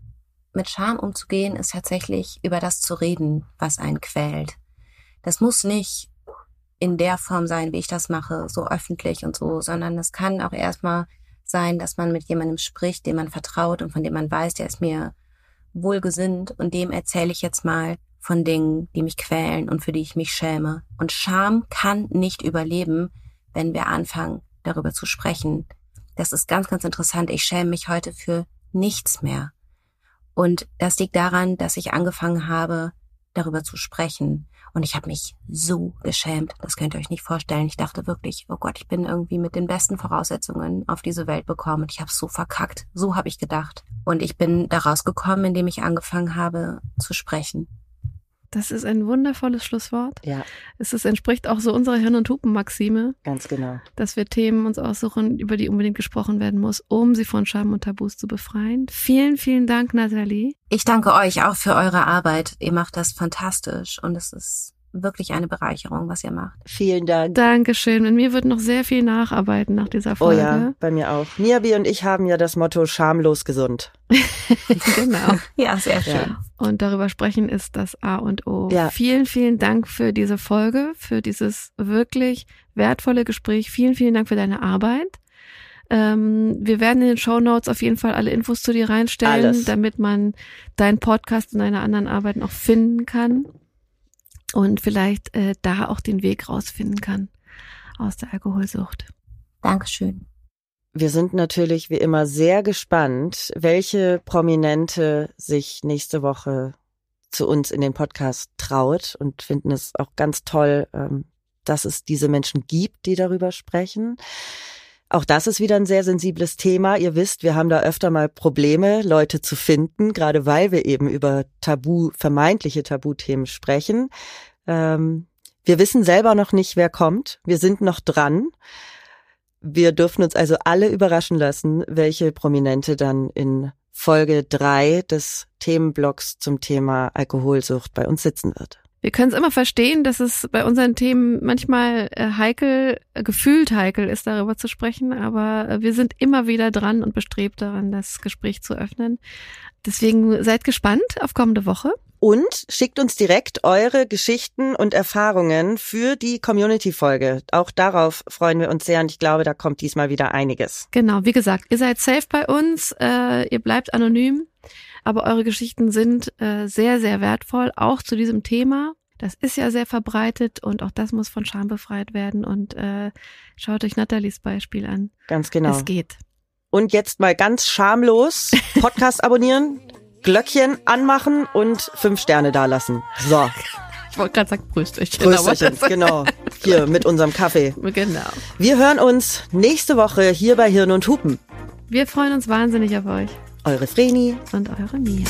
mit Scham umzugehen, ist tatsächlich über das zu reden, was einen quält. Das muss nicht in der Form sein, wie ich das mache, so öffentlich und so, sondern es kann auch erstmal sein, dass man mit jemandem spricht, dem man vertraut und von dem man weiß, der ist mir wohlgesinnt und dem erzähle ich jetzt mal, von Dingen, die mich quälen und für die ich mich schäme. Und Scham kann nicht überleben, wenn wir anfangen, darüber zu sprechen. Das ist ganz, ganz interessant. Ich schäme mich heute für nichts mehr. Und das liegt daran, dass ich angefangen habe, darüber zu sprechen. Und ich habe mich so geschämt. Das könnt ihr euch nicht vorstellen. Ich dachte wirklich, oh Gott, ich bin irgendwie mit den besten Voraussetzungen auf diese Welt bekommen. Und ich habe so verkackt. So habe ich gedacht. Und ich bin daraus gekommen, indem ich angefangen habe zu sprechen. Das ist ein wundervolles Schlusswort. Ja. Es ist, entspricht auch so unserer Hirn- und Hupen-Maxime. Ganz genau. Dass wir Themen uns aussuchen, über die unbedingt gesprochen werden muss, um sie von Scham und Tabus zu befreien. Vielen, vielen Dank, Nathalie. Ich danke euch auch für eure Arbeit. Ihr macht das fantastisch und es ist wirklich eine Bereicherung, was ihr macht. Vielen Dank. Dankeschön. Und mir wird noch sehr viel nacharbeiten nach dieser Folge. Oh ja, bei mir auch. Niabi und ich haben ja das Motto schamlos gesund. genau. ja, sehr schön. Ja. Und darüber sprechen ist das A und O. Ja. Vielen, vielen Dank für diese Folge, für dieses wirklich wertvolle Gespräch. Vielen, vielen Dank für deine Arbeit. Ähm, wir werden in den Show Notes auf jeden Fall alle Infos zu dir reinstellen, Alles. damit man deinen Podcast und deine anderen Arbeiten auch finden kann und vielleicht äh, da auch den Weg rausfinden kann aus der Alkoholsucht. Dankeschön. Wir sind natürlich wie immer sehr gespannt, welche Prominente sich nächste Woche zu uns in den Podcast traut und finden es auch ganz toll, ähm, dass es diese Menschen gibt, die darüber sprechen. Auch das ist wieder ein sehr sensibles Thema. Ihr wisst, wir haben da öfter mal Probleme, Leute zu finden, gerade weil wir eben über Tabu, vermeintliche Tabuthemen sprechen. Ähm, wir wissen selber noch nicht, wer kommt. Wir sind noch dran. Wir dürfen uns also alle überraschen lassen, welche Prominente dann in Folge drei des Themenblocks zum Thema Alkoholsucht bei uns sitzen wird. Wir können es immer verstehen, dass es bei unseren Themen manchmal äh, heikel, äh, gefühlt heikel ist, darüber zu sprechen, aber äh, wir sind immer wieder dran und bestrebt daran, das Gespräch zu öffnen. Deswegen seid gespannt auf kommende Woche. Und schickt uns direkt eure Geschichten und Erfahrungen für die Community-Folge. Auch darauf freuen wir uns sehr und ich glaube, da kommt diesmal wieder einiges. Genau, wie gesagt, ihr seid safe bei uns, äh, ihr bleibt anonym, aber eure Geschichten sind äh, sehr, sehr wertvoll, auch zu diesem Thema. Das ist ja sehr verbreitet und auch das muss von Scham befreit werden. Und äh, schaut euch Nathalies Beispiel an. Ganz genau. Es geht. Und jetzt mal ganz schamlos Podcast abonnieren, Glöckchen anmachen und fünf Sterne dalassen. So. Ich wollte gerade sagen Prösterchen. Prösterchen, genau. Hier mit unserem Kaffee. Genau. Wir hören uns nächste Woche hier bei Hirn und Hupen. Wir freuen uns wahnsinnig auf euch. Eure Vreni und eure Mia.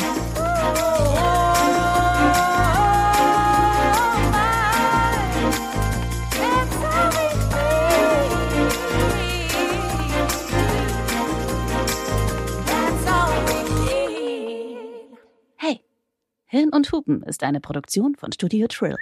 Hirn und Hupen ist eine Produktion von Studio Trill.